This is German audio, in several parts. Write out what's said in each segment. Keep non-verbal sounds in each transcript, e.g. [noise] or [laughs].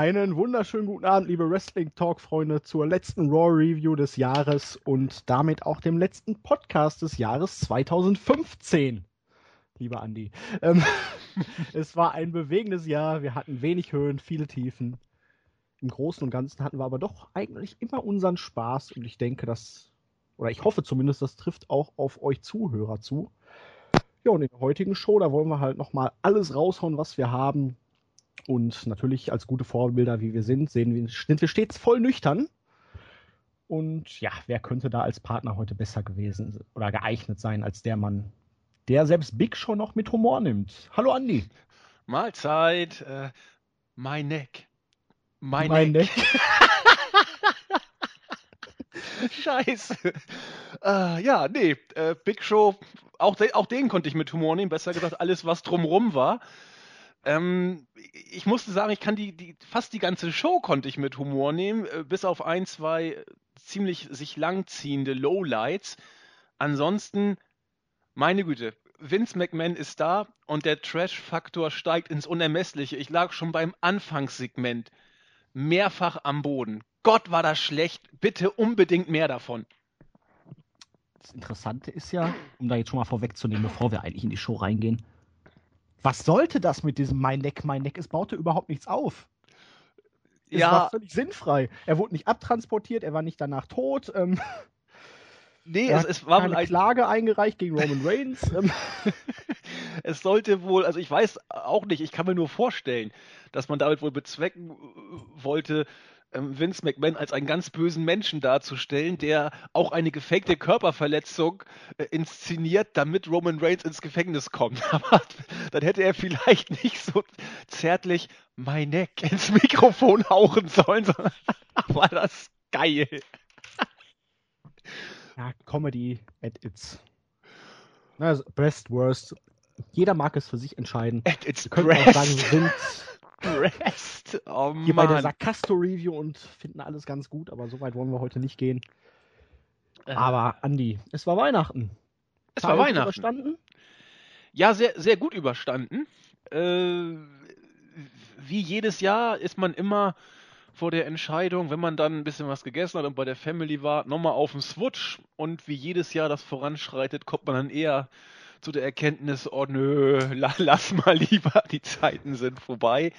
Einen wunderschönen guten Abend, liebe Wrestling Talk Freunde, zur letzten Raw Review des Jahres und damit auch dem letzten Podcast des Jahres 2015. Lieber Andi. Ähm, [laughs] es war ein bewegendes Jahr. Wir hatten wenig Höhen, viele Tiefen. Im Großen und Ganzen hatten wir aber doch eigentlich immer unseren Spaß und ich denke, dass, oder ich hoffe zumindest, das trifft auch auf euch Zuhörer zu. Ja, und in der heutigen Show, da wollen wir halt nochmal alles raushauen, was wir haben und natürlich als gute Vorbilder, wie wir sind, sehen wir, sind wir stets voll nüchtern. Und ja, wer könnte da als Partner heute besser gewesen oder geeignet sein als der Mann, der selbst Big Show noch mit Humor nimmt? Hallo Andi. Mahlzeit. Äh, my neck. My, my neck. neck. [laughs] Scheiße. Äh, ja, nee, äh, Big Show, auch, de auch den konnte ich mit Humor nehmen. Besser gesagt, alles, was drumrum war. Ähm, ich musste sagen, ich kann die, die, fast die ganze Show konnte ich mit Humor nehmen, äh, bis auf ein, zwei ziemlich sich langziehende Lowlights. Ansonsten, meine Güte, Vince McMahon ist da und der Trash-Faktor steigt ins Unermessliche. Ich lag schon beim Anfangssegment mehrfach am Boden. Gott, war das schlecht. Bitte unbedingt mehr davon. Das Interessante ist ja, um da jetzt schon mal vorwegzunehmen, bevor wir eigentlich in die Show reingehen, was sollte das mit diesem mein Neck, mein Neck? Es baute überhaupt nichts auf. Es ja. war völlig sinnfrei. Er wurde nicht abtransportiert, er war nicht danach tot. Ähm, nee, es, es, war eine ein... Klage eingereicht gegen Roman Reigns. Ähm. [laughs] es sollte wohl, also ich weiß auch nicht, ich kann mir nur vorstellen, dass man damit wohl bezwecken wollte, Vince McMahon als einen ganz bösen Menschen darzustellen, der auch eine gefakte Körperverletzung äh, inszeniert, damit Roman Reigns ins Gefängnis kommt. [laughs] Aber dann hätte er vielleicht nicht so zärtlich My Neck ins Mikrofon hauchen sollen, sondern [laughs] war das geil. Ja, Comedy at its also best, worst. Jeder mag es für sich entscheiden. At its Wir können auch sagen, Vince Rest. Oh, Hier bei der Sarkasto-Review und finden alles ganz gut, aber so weit wollen wir heute nicht gehen. Äh. Aber Andi, es war Weihnachten. Es war Weihnachten. Überstanden? Ja, sehr, sehr gut überstanden. Äh, wie jedes Jahr ist man immer vor der Entscheidung, wenn man dann ein bisschen was gegessen hat und bei der Family war, nochmal auf den Switch. Und wie jedes Jahr das voranschreitet, kommt man dann eher zu der Erkenntnis, oh nö, lass mal lieber, die Zeiten sind vorbei.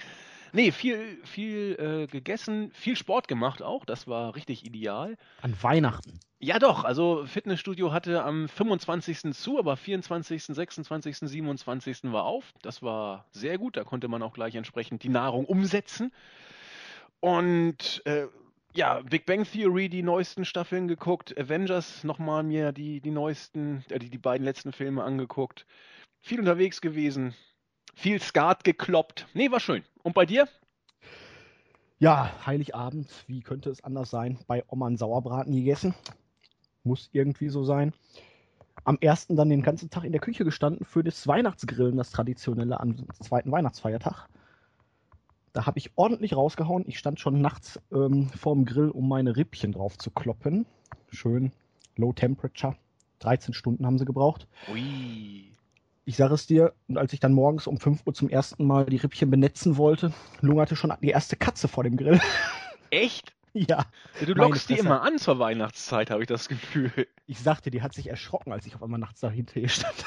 Nee, viel, viel äh, gegessen, viel Sport gemacht auch, das war richtig ideal. An Weihnachten? Ja doch, also Fitnessstudio hatte am 25. zu, aber 24., 26., 27. war auf. Das war sehr gut, da konnte man auch gleich entsprechend die Nahrung umsetzen. Und äh, ja, Big Bang Theory, die neuesten Staffeln geguckt, Avengers nochmal mir die, die neuesten, äh, die, die beiden letzten Filme angeguckt. Viel unterwegs gewesen, viel Skat gekloppt. Nee, war schön. Und bei dir? Ja, Heiligabend, wie könnte es anders sein? Bei Oma einen Sauerbraten gegessen. Muss irgendwie so sein. Am ersten dann den ganzen Tag in der Küche gestanden für das Weihnachtsgrillen, das traditionelle am zweiten Weihnachtsfeiertag. Da habe ich ordentlich rausgehauen. Ich stand schon nachts ähm, vorm Grill, um meine Rippchen drauf zu kloppen. Schön Low Temperature. 13 Stunden haben sie gebraucht. Ui. Ich sage es dir, und als ich dann morgens um 5 Uhr zum ersten Mal die Rippchen benetzen wollte, lungerte schon die erste Katze vor dem Grill. [laughs] Echt? Ja. Du lockst die immer an zur Weihnachtszeit, habe ich das Gefühl. Ich sagte, die hat sich erschrocken, als ich auf einmal nachts dahinter [laughs] stand.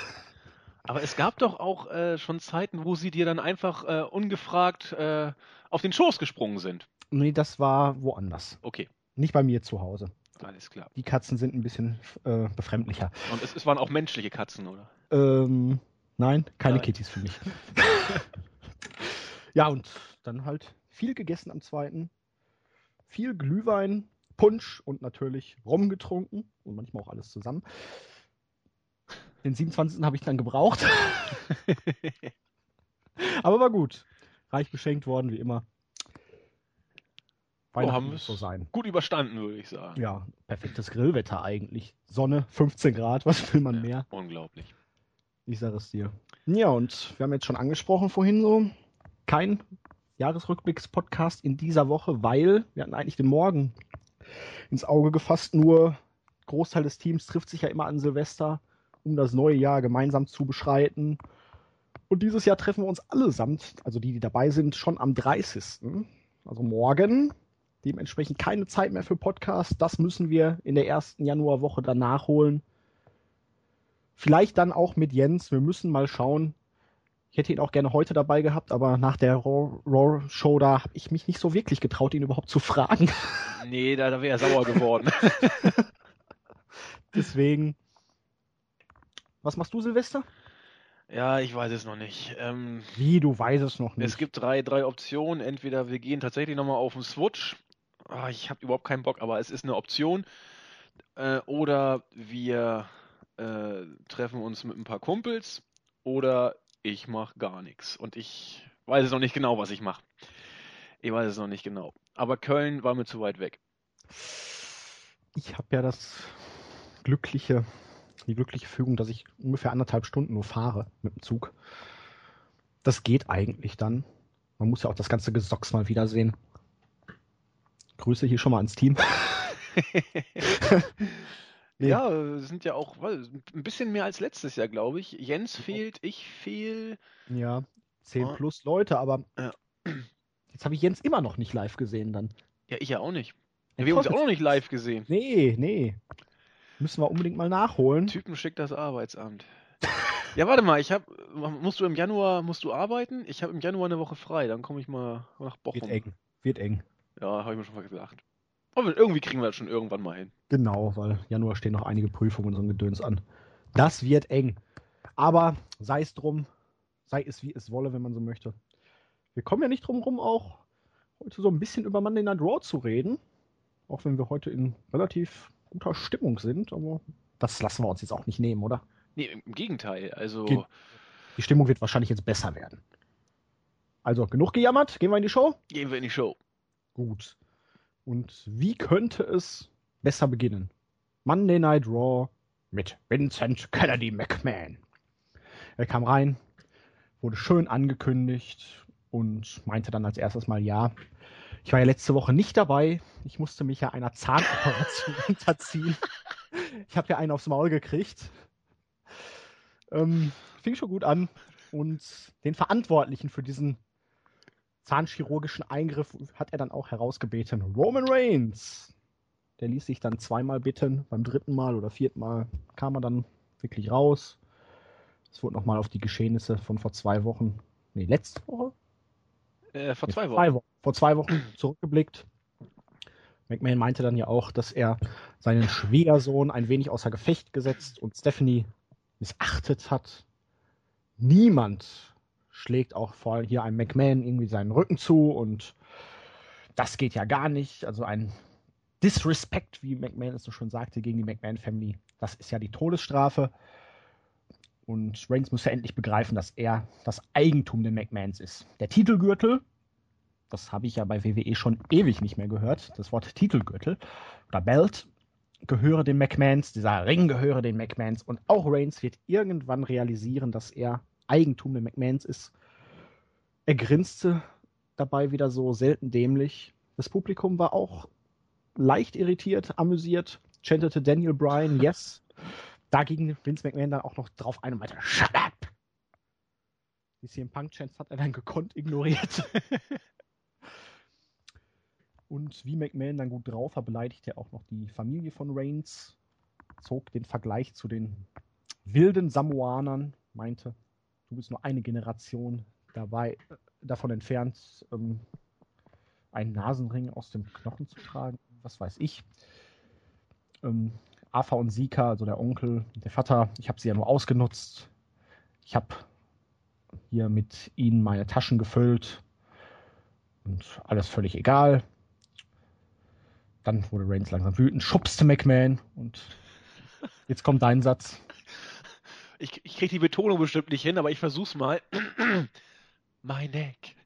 Aber es gab doch auch äh, schon Zeiten, wo sie dir dann einfach äh, ungefragt äh, auf den Schoß gesprungen sind. Nee, das war woanders. Okay. Nicht bei mir zu Hause. Alles klar. Die Katzen sind ein bisschen äh, befremdlicher. Und es, es, waren auch menschliche Katzen, oder? Ähm, nein, keine nein. Kittys für mich. [laughs] ja, und dann halt viel gegessen am zweiten. Viel Glühwein, Punsch und natürlich Rum getrunken und manchmal auch alles zusammen. Den 27. habe ich dann gebraucht. [laughs] Aber war gut. Reich beschenkt worden, wie immer. Weihnachten oh, haben muss so sein. Gut überstanden, würde ich sagen. Ja, perfektes Grillwetter eigentlich. Sonne, 15 Grad, was will man ja, mehr? Unglaublich. Ich sage es dir. Ja, und wir haben jetzt schon angesprochen vorhin so, kein Jahresrückblicks-Podcast in dieser Woche, weil wir hatten eigentlich den Morgen ins Auge gefasst, nur Großteil des Teams trifft sich ja immer an Silvester um das neue Jahr gemeinsam zu beschreiten. Und dieses Jahr treffen wir uns allesamt, also die, die dabei sind, schon am 30. also morgen. Dementsprechend keine Zeit mehr für Podcast. Das müssen wir in der ersten Januarwoche dann nachholen. Vielleicht dann auch mit Jens. Wir müssen mal schauen. Ich hätte ihn auch gerne heute dabei gehabt, aber nach der Raw-Show da habe ich mich nicht so wirklich getraut, ihn überhaupt zu fragen. Nee, da wäre er sauer geworden. [laughs] Deswegen. Was machst du, Silvester? Ja, ich weiß es noch nicht. Ähm, Wie, du weißt es noch nicht? es gibt drei, drei Optionen. Entweder wir gehen tatsächlich nochmal auf den Switch. Ah, ich habe überhaupt keinen Bock, aber es ist eine Option. Äh, oder wir äh, treffen uns mit ein paar Kumpels. Oder ich mache gar nichts. Und ich weiß es noch nicht genau, was ich mache. Ich weiß es noch nicht genau. Aber Köln war mir zu weit weg. Ich habe ja das glückliche, die glückliche Fügung, dass ich ungefähr anderthalb Stunden nur fahre mit dem Zug. Das geht eigentlich dann. Man muss ja auch das ganze Gesocks mal wiedersehen. Grüße hier schon mal ans Team. [laughs] Nee. Ja, es sind ja auch ein bisschen mehr als letztes Jahr, glaube ich. Jens fehlt, ich fehl. Ja, 10 Oh. plus Leute, aber Ja. jetzt habe ich Jens immer noch nicht live gesehen dann. Ja, ich ja auch nicht. Wir haben uns auch noch nicht live gesehen. Nee, nee. Müssen wir unbedingt mal nachholen. Typen schickt das Arbeitsamt. [laughs] Ja, warte mal, ich hab, musst du im Januar, musst du arbeiten? Ich habe im Januar eine Woche frei, dann komme ich mal nach Wird Bochum. eng. Wird eng. Ja, habe ich mir schon mal gedacht. Aber irgendwie kriegen wir das schon irgendwann mal hin. Genau, weil Januar stehen noch einige Prüfungen und so ein Gedöns an. Das wird eng. Aber sei es drum, sei es wie es wolle, wenn man so möchte. Wir kommen ja nicht drum rum, auch heute so ein bisschen über Monday Night Raw zu reden. Auch wenn wir heute in relativ guter Stimmung sind, aber das lassen wir uns jetzt auch nicht nehmen, oder? Nee, im Gegenteil. Also, Ge- Die Stimmung wird wahrscheinlich jetzt besser werden. Also, genug gejammert, gehen wir in die Show? gehen wir in die Show. Gut. Und wie könnte es besser beginnen? Monday Night Raw mit Vincent Kennedy McMahon. Er kam rein, wurde schön angekündigt und meinte dann als erstes mal ja. Ich war ja letzte Woche nicht dabei. Ich musste mich ja einer Zahnoperation [laughs] unterziehen. Ich habe ja einen aufs Maul gekriegt. Ähm, fing schon gut an. Und den Verantwortlichen für diesen zahnchirurgischen Eingriff hat er dann auch herausgebeten. Roman Reigns. Der ließ sich dann zweimal bitten. Beim dritten Mal oder vierten Mal kam er dann wirklich raus. Es wurde nochmal auf die Geschehnisse von vor zwei Wochen, nee, letzte Woche? Äh, vor Nee, zwei Wochen. Vor zwei Wochen [clears throat] zurückgeblickt. McMahon meinte dann ja auch, dass er seinen Schwiegersohn ein wenig außer Gefecht gesetzt und Stephanie missachtet hat. Niemand schlägt auch vor allem hier einem McMahon irgendwie seinen Rücken zu und das geht ja gar nicht. Also ein Disrespect, wie McMahon es so schon sagte, gegen die McMahon Family. Das ist ja die Todesstrafe. Und Reigns muss ja endlich begreifen, dass er das Eigentum der McMahons ist. Der Titelgürtel, das habe ich ja bei WWE schon ewig nicht mehr gehört, das Wort Titelgürtel oder Belt, gehöre den McMahons, dieser Ring gehöre den McMahons und auch Reigns wird irgendwann realisieren, dass er Eigentum der McMahons ist. Er grinste dabei wieder so selten dämlich. Das Publikum war auch leicht irritiert, amüsiert, chantete Daniel Bryan, yes. [laughs] Da ging Vince McMahon dann auch noch drauf ein und meinte, shut up! Die CM Punk Chants hat er dann gekonnt ignoriert. [laughs] und wie McMahon dann gut drauf war, beleidigte er auch noch die Familie von Reigns, zog den Vergleich zu den wilden Samoanern, meinte, du bist nur eine Generation dabei, äh, davon entfernt, ähm, einen Nasenring aus dem Knochen zu tragen, was weiß ich. Ähm, Arthur und Sika, also der Onkel, der Vater, ich habe sie ja nur ausgenutzt. Ich habe hier mit ihnen meine Taschen gefüllt und alles völlig egal. Dann wurde Reigns langsam wütend, schubste McMahon und jetzt kommt dein Satz. Ich, ich kriege die Betonung bestimmt nicht hin, aber ich versuch's mal. [clears throat] My neck.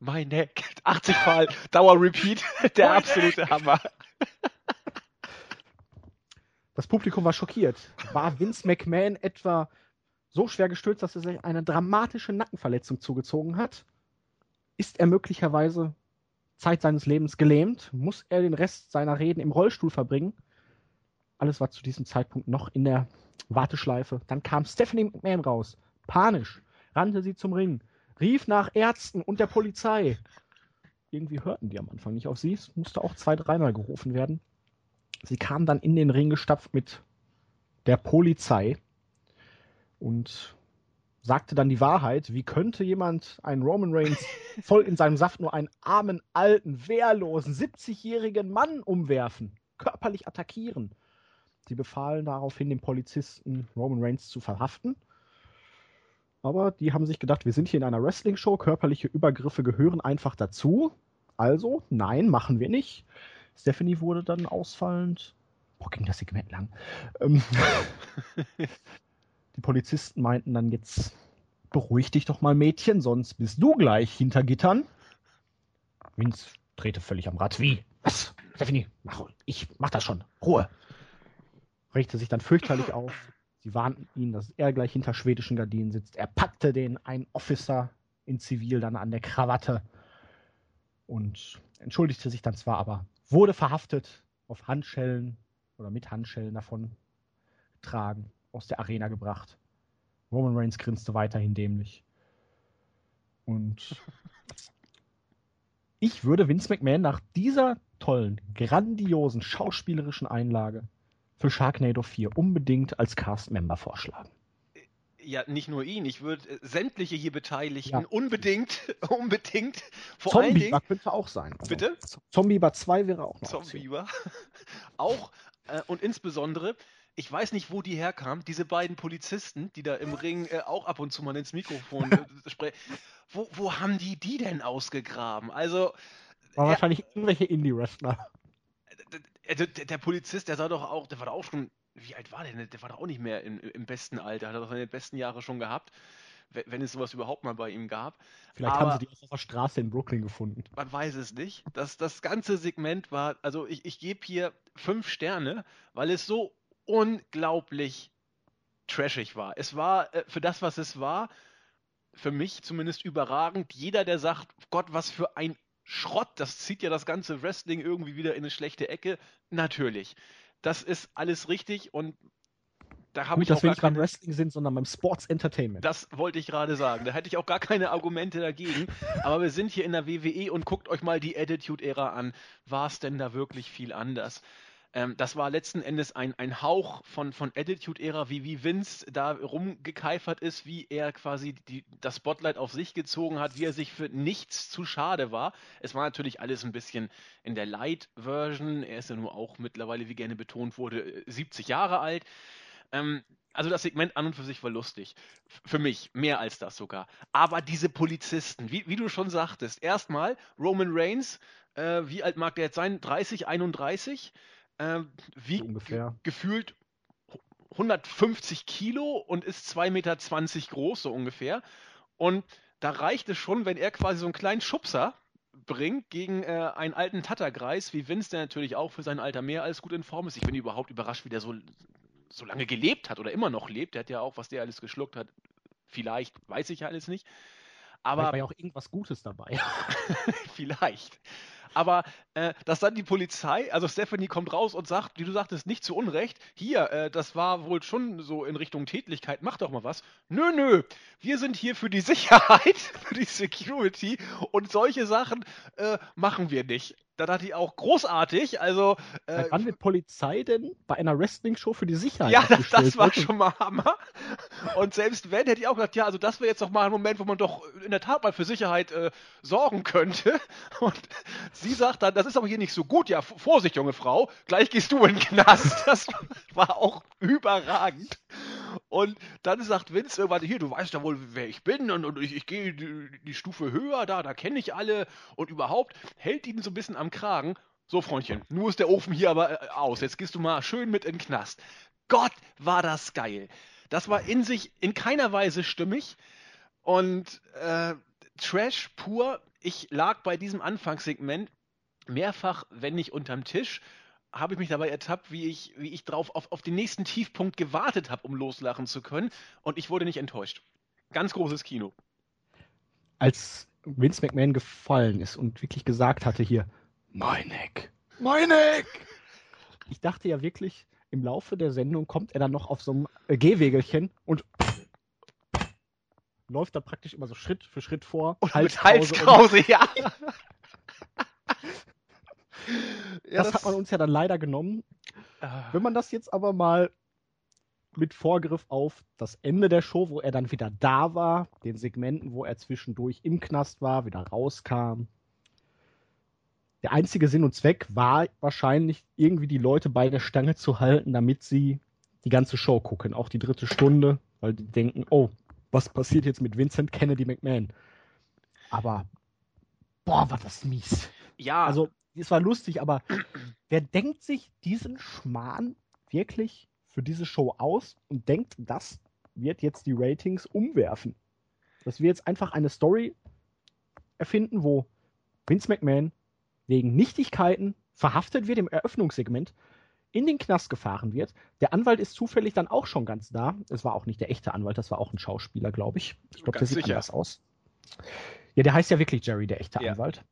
My neck. 80 Mal Dauer-Repeat. [laughs] Der My absolute Hammer. Das Publikum war schockiert. War Vince McMahon etwa so schwer gestürzt, dass er sich eine dramatische Nackenverletzung zugezogen hat? Ist er möglicherweise Zeit seines Lebens gelähmt? Muss er den Rest seiner Reden im Rollstuhl verbringen? Alles war zu diesem Zeitpunkt noch in der Warteschleife. Dann kam Stephanie McMahon raus. Panisch rannte sie zum Ring, rief nach Ärzten und der Polizei. irgendwie hörten die am Anfang nicht auf sie. Es musste auch zwei, dreimal gerufen werden. Sie kam dann in den Ring gestapft mit der Polizei und sagte dann die Wahrheit. Wie könnte jemand einen Roman Reigns [laughs] voll in seinem Saft nur einen armen, alten, wehrlosen, 70-jährigen Mann umwerfen, körperlich attackieren? Sie befahlen daraufhin dem Polizisten, Roman Reigns zu verhaften. Aber die haben sich gedacht, wir sind hier in einer Wrestling-Show, körperliche Übergriffe gehören einfach dazu. Also, nein, machen wir nicht. Stephanie wurde dann ausfallend. Boah, ging das Segment lang. Ähm, [laughs] die Polizisten meinten dann jetzt, beruhig dich doch mal, Mädchen, sonst bist du gleich hinter Gittern. Vince drehte völlig am Rad. Wie? Was? Stephanie, mach, ich mach das schon. Ruhe. Richte sich dann fürchterlich auf. Sie warnten ihn, dass er gleich hinter schwedischen Gardinen sitzt. Er packte den einen Officer in Zivil dann an der Krawatte und entschuldigte sich dann zwar, aber wurde verhaftet, auf Handschellen oder mit Handschellen davon getragen, aus der Arena gebracht. Roman Reigns grinste weiterhin dämlich. Und [laughs] ich würde Vince McMahon nach dieser tollen, grandiosen schauspielerischen Einlage für Sharknado 4 unbedingt als Cast-Member vorschlagen. Ja, nicht nur ihn, ich würde äh, sämtliche hier Beteiligten ja. unbedingt, [laughs] unbedingt, vor Zombie allen Dingen... könnte auch sein. Also Bitte? Zombieber 2 wäre auch noch Zombieber. [laughs] auch äh, und insbesondere, ich weiß nicht, wo die herkamen, diese beiden Polizisten, die da im Ring äh, auch ab und zu mal ins Mikrofon äh, [laughs] sprechen. Wo, wo haben die die denn ausgegraben? Also. War ja, wahrscheinlich irgendwelche Indie-Wrestler. Der, der, der, Polizist, der sah doch auch, der war doch auch schon, wie alt war der denn? Der war doch auch nicht mehr in, im besten Alter, hat er doch seine besten Jahre schon gehabt, wenn es sowas überhaupt mal bei ihm gab. Vielleicht Aber, haben sie die auf der Straße in Brooklyn gefunden. Man weiß es nicht. Das, das ganze Segment war, also ich, ich gebe hier fünf Sterne, weil es so unglaublich trashig war. Es war äh, für das, was es war, für mich zumindest überragend. Jeder, der sagt, Gott, was für ein Schrott, das zieht ja das ganze Wrestling irgendwie wieder in eine schlechte Ecke. Natürlich. Das ist alles richtig und da habe ich auch dass wir nicht beim Wrestling sind, sondern beim Sports Entertainment. Das wollte ich gerade sagen. Da hätte ich auch gar keine Argumente dagegen. [laughs] Aber wir sind hier in der WWE und guckt euch mal die Attitude-Ära an. War es denn da wirklich viel anders? Ähm, das war letzten Endes ein, ein Hauch von, von Attitude-Ära, wie, wie Vince da rumgekeifert ist, wie er quasi die, das Spotlight auf sich gezogen hat, wie er sich für nichts zu schade war. Es war natürlich alles ein bisschen in der Light-Version. Er ist ja nur auch mittlerweile, wie gerne betont wurde, 70 äh, Jahre alt. Ähm, also das Segment an und für sich war lustig. Für mich, mehr als das sogar. Aber diese Polizisten, wie, wie du schon sagtest, erstmal Roman Reigns, äh, wie alt mag der jetzt sein? 30, 31? Äh, wiegt ungefähr. gefühlt 150 Kilo und ist 2,20 Meter groß, so ungefähr. Und da reicht es schon, wenn er quasi so einen kleinen Schubser bringt gegen äh, einen alten Tattergreis, wie Vince, der natürlich auch für sein Alter mehr als gut in Form ist. Ich bin überhaupt überrascht, wie der so, so lange gelebt hat oder immer noch lebt. Der hat ja auch, was der alles geschluckt hat, vielleicht, weiß ich ja alles nicht. Aber Vielleicht war ja auch irgendwas Gutes dabei. [laughs] vielleicht. Aber äh, dass dann die Polizei, also Stephanie kommt raus und sagt, wie du sagtest, nicht zu Unrecht, hier, äh, das war wohl schon so in Richtung Tätlichkeit, mach doch mal was. Nö, nö, wir sind hier für die [laughs] Sicherheit, für die Security und solche Sachen äh, machen wir nicht. Da dachte ich auch großartig. Also, äh, wann wird Polizei denn bei einer Wrestling-Show für die Sicherheit? Ja, das, das war schon mal Hammer. Und selbst wenn, hätte ich auch gedacht, ja, also das wäre jetzt doch mal ein Moment, wo man doch in der Tat mal für Sicherheit äh, sorgen könnte. Und sie sagt dann, das ist aber hier nicht so gut. Ja, Vorsicht, junge Frau, gleich gehst du in den Knast. [laughs] Das war auch überragend. Und dann sagt Vince irgendwann, hier, du weißt ja wohl, wer ich bin und, und ich, ich gehe die, die, Stufe höher, da, da kenne ich alle und überhaupt hält ihn so ein bisschen am Kragen. So, Freundchen, nur ist der Ofen hier aber äh, aus. Jetzt gehst du mal schön mit in den Knast. Gott, war das geil. Das war in sich in keiner Weise stimmig und äh, Trash pur. Ich lag bei diesem Anfangssegment mehrfach, wenn nicht unterm Tisch habe ich mich dabei ertappt, wie ich, wie ich drauf auf, auf den nächsten Tiefpunkt gewartet habe, um loslachen zu können. Und ich wurde nicht enttäuscht. Ganz großes Kino. Als Vince McMahon gefallen ist und wirklich gesagt hatte hier, mein Eck, mein Eck. Ich dachte ja wirklich, im Laufe der Sendung kommt er dann noch auf so einem Gehwegelchen und läuft da praktisch immer so Schritt für Schritt vor. Und Halskrause, mit Halskrause, ja. [laughs] Ja, das, das, hat man uns ja dann leider genommen. Ah. Wenn man das jetzt aber mal mit Vorgriff auf das Ende der Show, wo er dann wieder da war, den Segmenten, wo er zwischendurch im Knast war, wieder rauskam. Der einzige Sinn und Zweck war wahrscheinlich, irgendwie die Leute bei der Stange zu halten, damit sie die ganze Show gucken, auch die dritte Stunde, weil die denken, oh, was passiert jetzt mit Vincent Kennedy McMahon? Aber, boah, war das mies. Ja. Also, es war lustig, aber [clears throat] wer denkt sich diesen Schmarrn wirklich für diese Show aus und denkt, das wird jetzt die Ratings umwerfen. Dass wir jetzt einfach eine Story erfinden, wo Vince McMahon wegen Nichtigkeiten verhaftet wird im Eröffnungssegment, in den Knast gefahren wird. Der Anwalt ist zufällig dann auch schon ganz da. Es war auch nicht der echte Anwalt, das war auch ein Schauspieler, glaube ich. Ich glaube, der sieht sicher. anders aus. Ja, der heißt ja wirklich Jerry, der echte ja. Anwalt.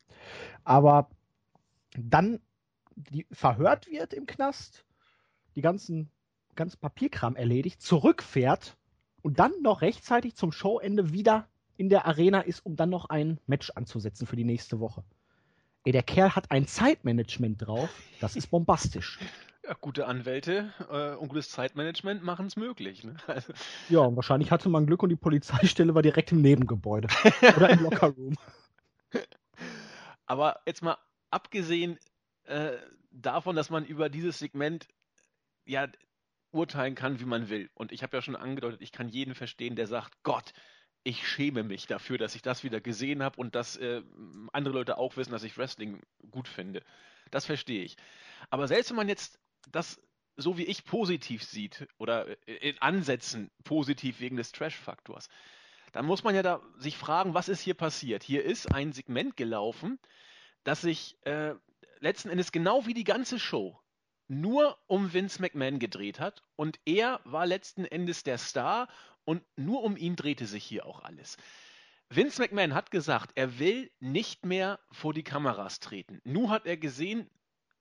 Aber dann die, verhört wird im Knast, die ganzen ganz Papierkram erledigt, zurückfährt und dann noch rechtzeitig zum Showende wieder in der Arena ist, um dann noch ein Match anzusetzen für die nächste Woche. Ey, der Kerl hat ein Zeitmanagement drauf, das ist bombastisch. [laughs] Gute Anwälte äh, und gutes Zeitmanagement machen es möglich. Ne? Also. Ja, und wahrscheinlich hatte man Glück und die Polizeistelle war direkt im Nebengebäude [laughs] oder im Lockerroom. Aber jetzt mal abgesehen äh, davon, dass man über dieses Segment ja urteilen kann, wie man will. Und ich habe ja schon angedeutet, ich kann jeden verstehen, der sagt, Gott, ich schäme mich dafür, dass ich das wieder gesehen habe und dass äh, andere Leute auch wissen, dass ich Wrestling gut finde. Das verstehe ich. Aber selbst wenn man jetzt das so wie ich positiv sieht oder in Ansätzen positiv wegen des Trash-Faktors, dann muss man ja da sich fragen, was ist hier passiert? Hier ist ein Segment gelaufen, das sich äh, letzten Endes genau wie die ganze Show nur um Vince McMahon gedreht hat und er war letzten Endes der Star und nur um ihn drehte sich hier auch alles. Vince McMahon hat gesagt, er will nicht mehr vor die Kameras treten. Nu hat er gesehen,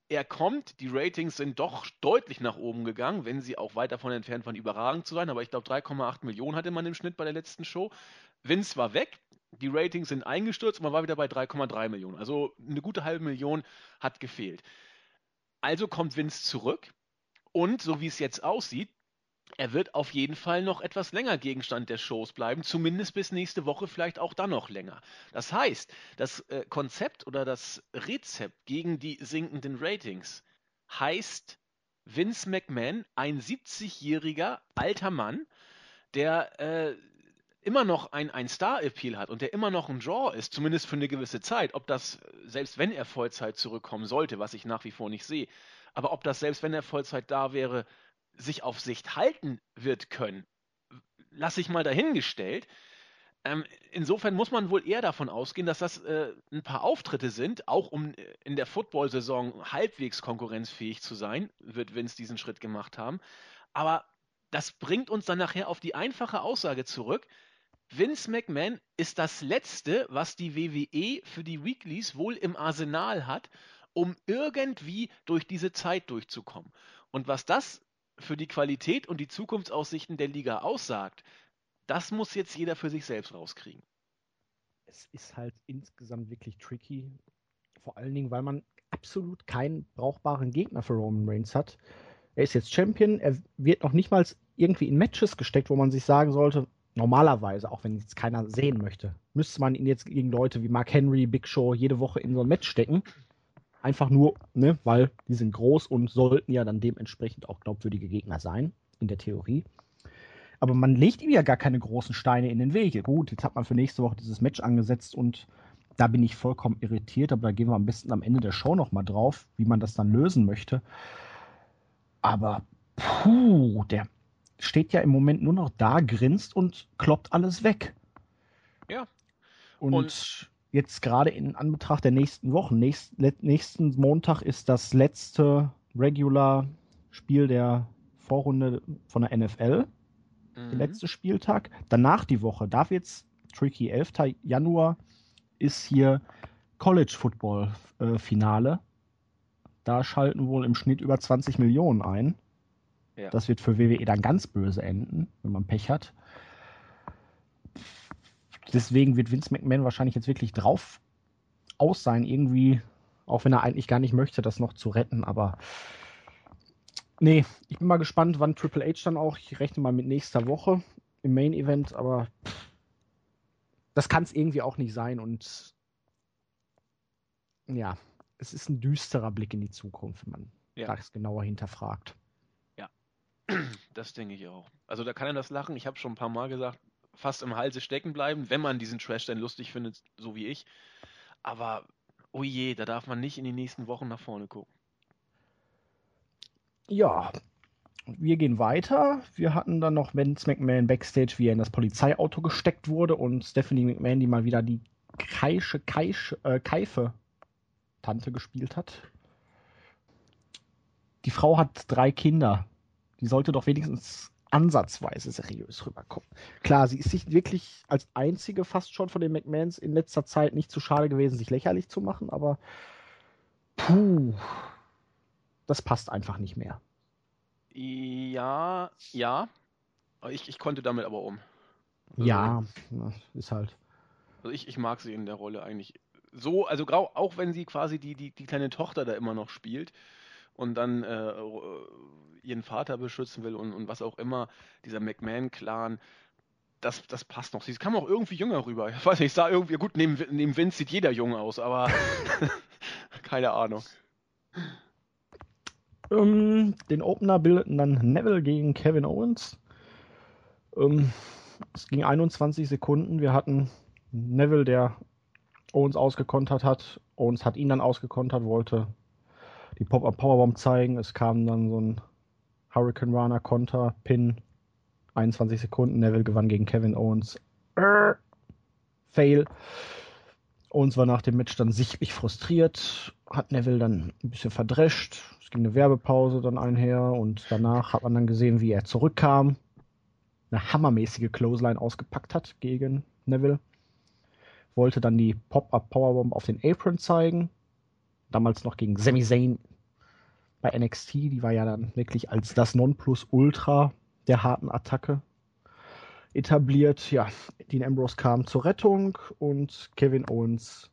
er kommt, die Ratings sind doch deutlich nach oben gegangen, wenn sie auch weit davon entfernt waren, überragend zu sein. Aber ich glaube, 3,8 Millionen hatte man im Schnitt bei der letzten Show. Vince war weg, die Ratings sind eingestürzt und man war wieder bei 3,3 Millionen. Also eine gute halbe Million hat gefehlt. Also kommt Vince zurück und so wie es jetzt aussieht, er wird auf jeden Fall noch etwas länger Gegenstand der Shows bleiben, zumindest bis nächste Woche, vielleicht auch dann noch länger. Das heißt, das äh, Konzept oder das Rezept gegen die sinkenden Ratings heißt Vince McMahon, ein 70-jähriger alter Mann, der äh, immer noch ein, ein Star-Appeal hat und der immer noch ein Draw ist, zumindest für eine gewisse Zeit, ob das, selbst wenn er Vollzeit zurückkommen sollte, was ich nach wie vor nicht sehe, aber ob das, selbst wenn er Vollzeit da wäre, sich auf Sicht halten wird können, lasse ich mal dahingestellt. Ähm, insofern muss man wohl eher davon ausgehen, dass das äh, ein paar Auftritte sind, auch um äh, in der Football-Saison halbwegs konkurrenzfähig zu sein, wird Vince diesen Schritt gemacht haben. Aber das bringt uns dann nachher auf die einfache Aussage zurück, Vince McMahon ist das Letzte, was die WWE für die Weeklies wohl im Arsenal hat, um irgendwie durch diese Zeit durchzukommen. Und was das für die Qualität und die Zukunftsaussichten der Liga aussagt, das muss jetzt jeder für sich selbst rauskriegen. Es ist halt insgesamt wirklich tricky, vor allen Dingen, weil man absolut keinen brauchbaren Gegner für Roman Reigns hat. Er ist jetzt Champion, er wird noch nicht mal irgendwie in Matches gesteckt, wo man sich sagen sollte, normalerweise, auch wenn jetzt keiner sehen möchte, müsste man ihn jetzt gegen Leute wie Mark Henry, Big Show jede Woche in so ein Match stecken. Einfach nur, ne, weil die sind groß und sollten ja dann dementsprechend auch glaubwürdige Gegner sein, in der Theorie. Aber man legt ihm ja gar keine großen Steine in den Weg. Gut, jetzt hat man für nächste Woche dieses Match angesetzt und da bin ich vollkommen irritiert, aber da gehen wir am besten am Ende der Show nochmal drauf, wie man das dann lösen möchte. Aber puh, der steht ja im Moment nur noch da, grinst und kloppt alles weg. Ja. Und, und jetzt gerade in Anbetracht der nächsten Wochen, nächst, nächsten Montag ist das letzte Regular-Spiel der Vorrunde von der NFL. Mhm. Der letzte Spieltag. Danach die Woche, da wird's tricky. 11. Januar ist hier College Football äh, Finale. Da schalten wohl im Schnitt über 20 Millionen ein. Ja. Das wird für WWE dann ganz böse enden, wenn man Pech hat. Deswegen wird Vince McMahon wahrscheinlich jetzt wirklich drauf aus sein, irgendwie Auch wenn er eigentlich gar nicht möchte, das noch zu retten, aber nee, ich bin mal gespannt, wann Triple H dann auch. Ich rechne mal mit nächster Woche im Main Event, aber das kann es irgendwie auch nicht sein und ja, es ist ein düsterer Blick in die Zukunft, wenn man ja. das genauer hinterfragt. Ja, [clears throat] das denke ich auch. Also da kann er das lachen. Ich habe schon ein paar Mal gesagt, fast im Halse stecken bleiben, wenn man diesen Trash dann lustig findet, so wie ich. Aber, oh je, da darf man nicht in die nächsten Wochen nach vorne gucken. Ja, wir gehen weiter. Wir hatten dann noch Vince McMahon backstage, wie er in das Polizeiauto gesteckt wurde und Stephanie McMahon, die mal wieder die Keische, Keische, äh, Keife Tante gespielt hat. Die Frau hat drei Kinder. Die sollte doch wenigstens ansatzweise seriös rüberkommen. Klar, sie ist sich wirklich als einzige fast schon von den McMahons in letzter Zeit nicht zu schade gewesen, sich lächerlich zu machen, aber puh, das passt einfach nicht mehr. Ja, ja. Ich, ich konnte damit aber um. Also, ja, ist halt. Also ich, ich mag sie in der Rolle eigentlich so, also auch wenn sie quasi die, die, die kleine Tochter da immer noch spielt und dann äh, ihren Vater beschützen will und, und was auch immer, dieser McMahon-Clan, das, das passt noch. Sie kam auch irgendwie jünger rüber. Ich weiß nicht, ich sah irgendwie, gut, neben, neben Vince sieht jeder jung aus, aber [laughs] keine Ahnung. Um, ähm, den Opener bildeten dann Neville gegen Kevin Owens. Um, ähm, es ging 21 Sekunden. Wir hatten Neville, der Owens ausgekontert hat. Owens hat ihn dann ausgekontert, wollte die Pop-Up Powerbomb zeigen. Es kam dann so ein Hurricane Runner Konter, Pin, 21 Sekunden. Neville gewann gegen Kevin Owens. Arr, Fail. Owens war nach dem Match dann sichtlich frustriert, hat Neville dann ein bisschen verdrescht. Es ging eine Werbepause dann einher und danach hat man dann gesehen, wie er zurückkam, eine hammermäßige Clothesline ausgepackt hat gegen Neville wollte dann die Pop-Up Powerbomb auf den Apron zeigen. Damals noch gegen Sami Zayn bei NXT. Die war ja dann wirklich als das Nonplusultra der harten Attacke etabliert. Ja, Dean Ambrose kam zur Rettung und Kevin Owens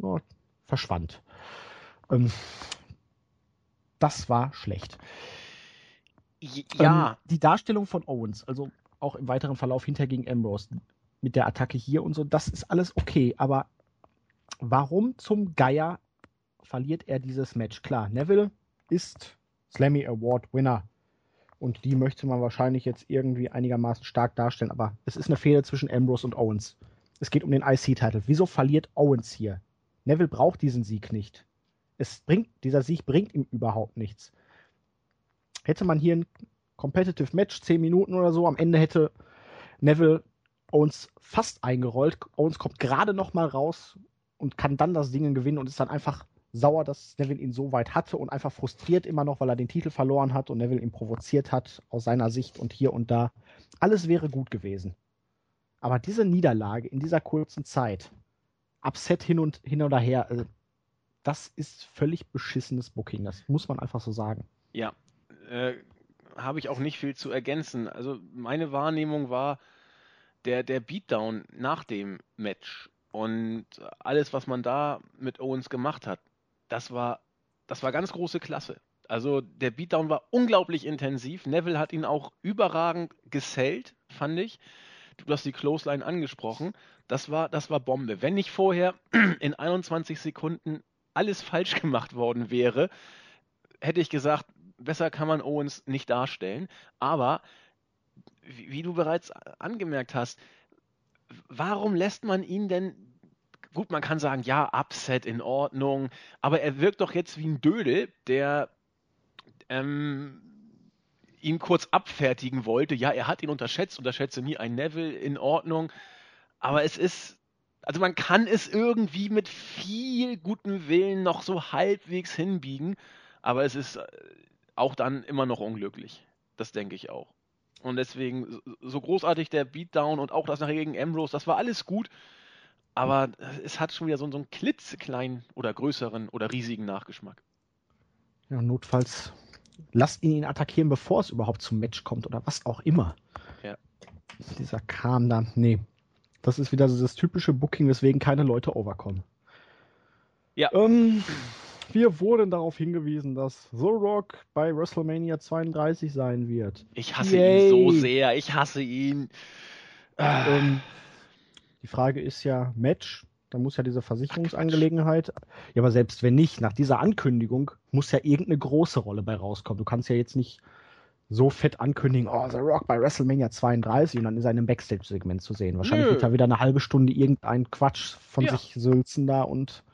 oh, verschwand. Ähm, das war schlecht. Ja. Ähm, die Darstellung von Owens, also auch im weiteren Verlauf hinter gegen Ambrose, mit der Attacke hier und so, das ist alles okay, aber warum zum Geier verliert er dieses Match? Klar, Neville ist Slammy Award Winner und die möchte man wahrscheinlich jetzt irgendwie einigermaßen stark darstellen, aber es ist eine Fehde zwischen Ambrose und Owens. Es geht um den IC-Titel. Wieso verliert Owens hier? Neville braucht diesen Sieg nicht. Es bringt, dieser Sieg bringt ihm überhaupt nichts. Hätte man hier ein Competitive Match, 10 Minuten oder so, am Ende hätte Neville Owens fast eingerollt. Owens kommt gerade noch mal raus und kann dann das Ding gewinnen und ist dann einfach sauer, dass Neville ihn so weit hatte und einfach frustriert immer noch, weil er den Titel verloren hat und Neville ihn provoziert hat aus seiner Sicht und hier und da. Alles wäre gut gewesen. Aber diese Niederlage in dieser kurzen Zeit, Upset hin und hin oder her, also das ist völlig beschissenes Booking. Das muss man einfach so sagen. Ja, äh, habe ich auch nicht viel zu ergänzen. Also meine Wahrnehmung war, der, der Beatdown nach dem Match und alles, was man da mit Owens gemacht hat, das war, das war ganz große Klasse. Also der Beatdown war unglaublich intensiv. Neville hat ihn auch überragend gesellt, fand ich. Du hast die Clothesline angesprochen. Das war, das war Bombe. Wenn nicht vorher [clears throat] in 21 Sekunden alles falsch gemacht worden wäre, hätte ich gesagt, besser kann man Owens nicht darstellen. Aber wie, wie du bereits angemerkt hast, warum lässt man ihn denn gut, man kann sagen, ja, Upset in Ordnung, aber er wirkt doch jetzt wie ein Dödel, der ähm, ihn kurz abfertigen wollte. Ja, er hat ihn unterschätzt, unterschätze nie ein Neville in Ordnung, aber es ist, also man kann es irgendwie mit viel gutem Willen noch so halbwegs hinbiegen, aber es ist äh, auch dann immer noch unglücklich. Das denke ich auch. Und deswegen, so großartig der Beatdown und auch das nachher gegen Ambrose, das war alles gut. Aber es hat schon wieder so, so einen klitzekleinen oder größeren oder riesigen Nachgeschmack. Ja, notfalls lasst ihn ihn attackieren, bevor es überhaupt zum Match kommt oder was auch immer. Ja. Dieser Kram da, nee. Das ist wieder so das typische Booking, weswegen keine Leute overkommen. Ja. Ähm, wir wurden darauf hingewiesen, dass The Rock bei WrestleMania 32 sein wird. Ich hasse Yay. ihn so sehr. Ich hasse ihn. Ähm, die Frage ist ja, Match, da muss ja diese Versicherungsangelegenheit. Ja, aber selbst wenn nicht, nach dieser Ankündigung muss ja irgendeine große Rolle bei rauskommen. Du kannst ja jetzt nicht so fett ankündigen, oh, The Rock bei WrestleMania 32 und dann ist er in einem Backstage-Segment zu sehen. Wahrscheinlich Nö. wird da wieder eine halbe Stunde irgendein Quatsch von ja. sich sülzen da und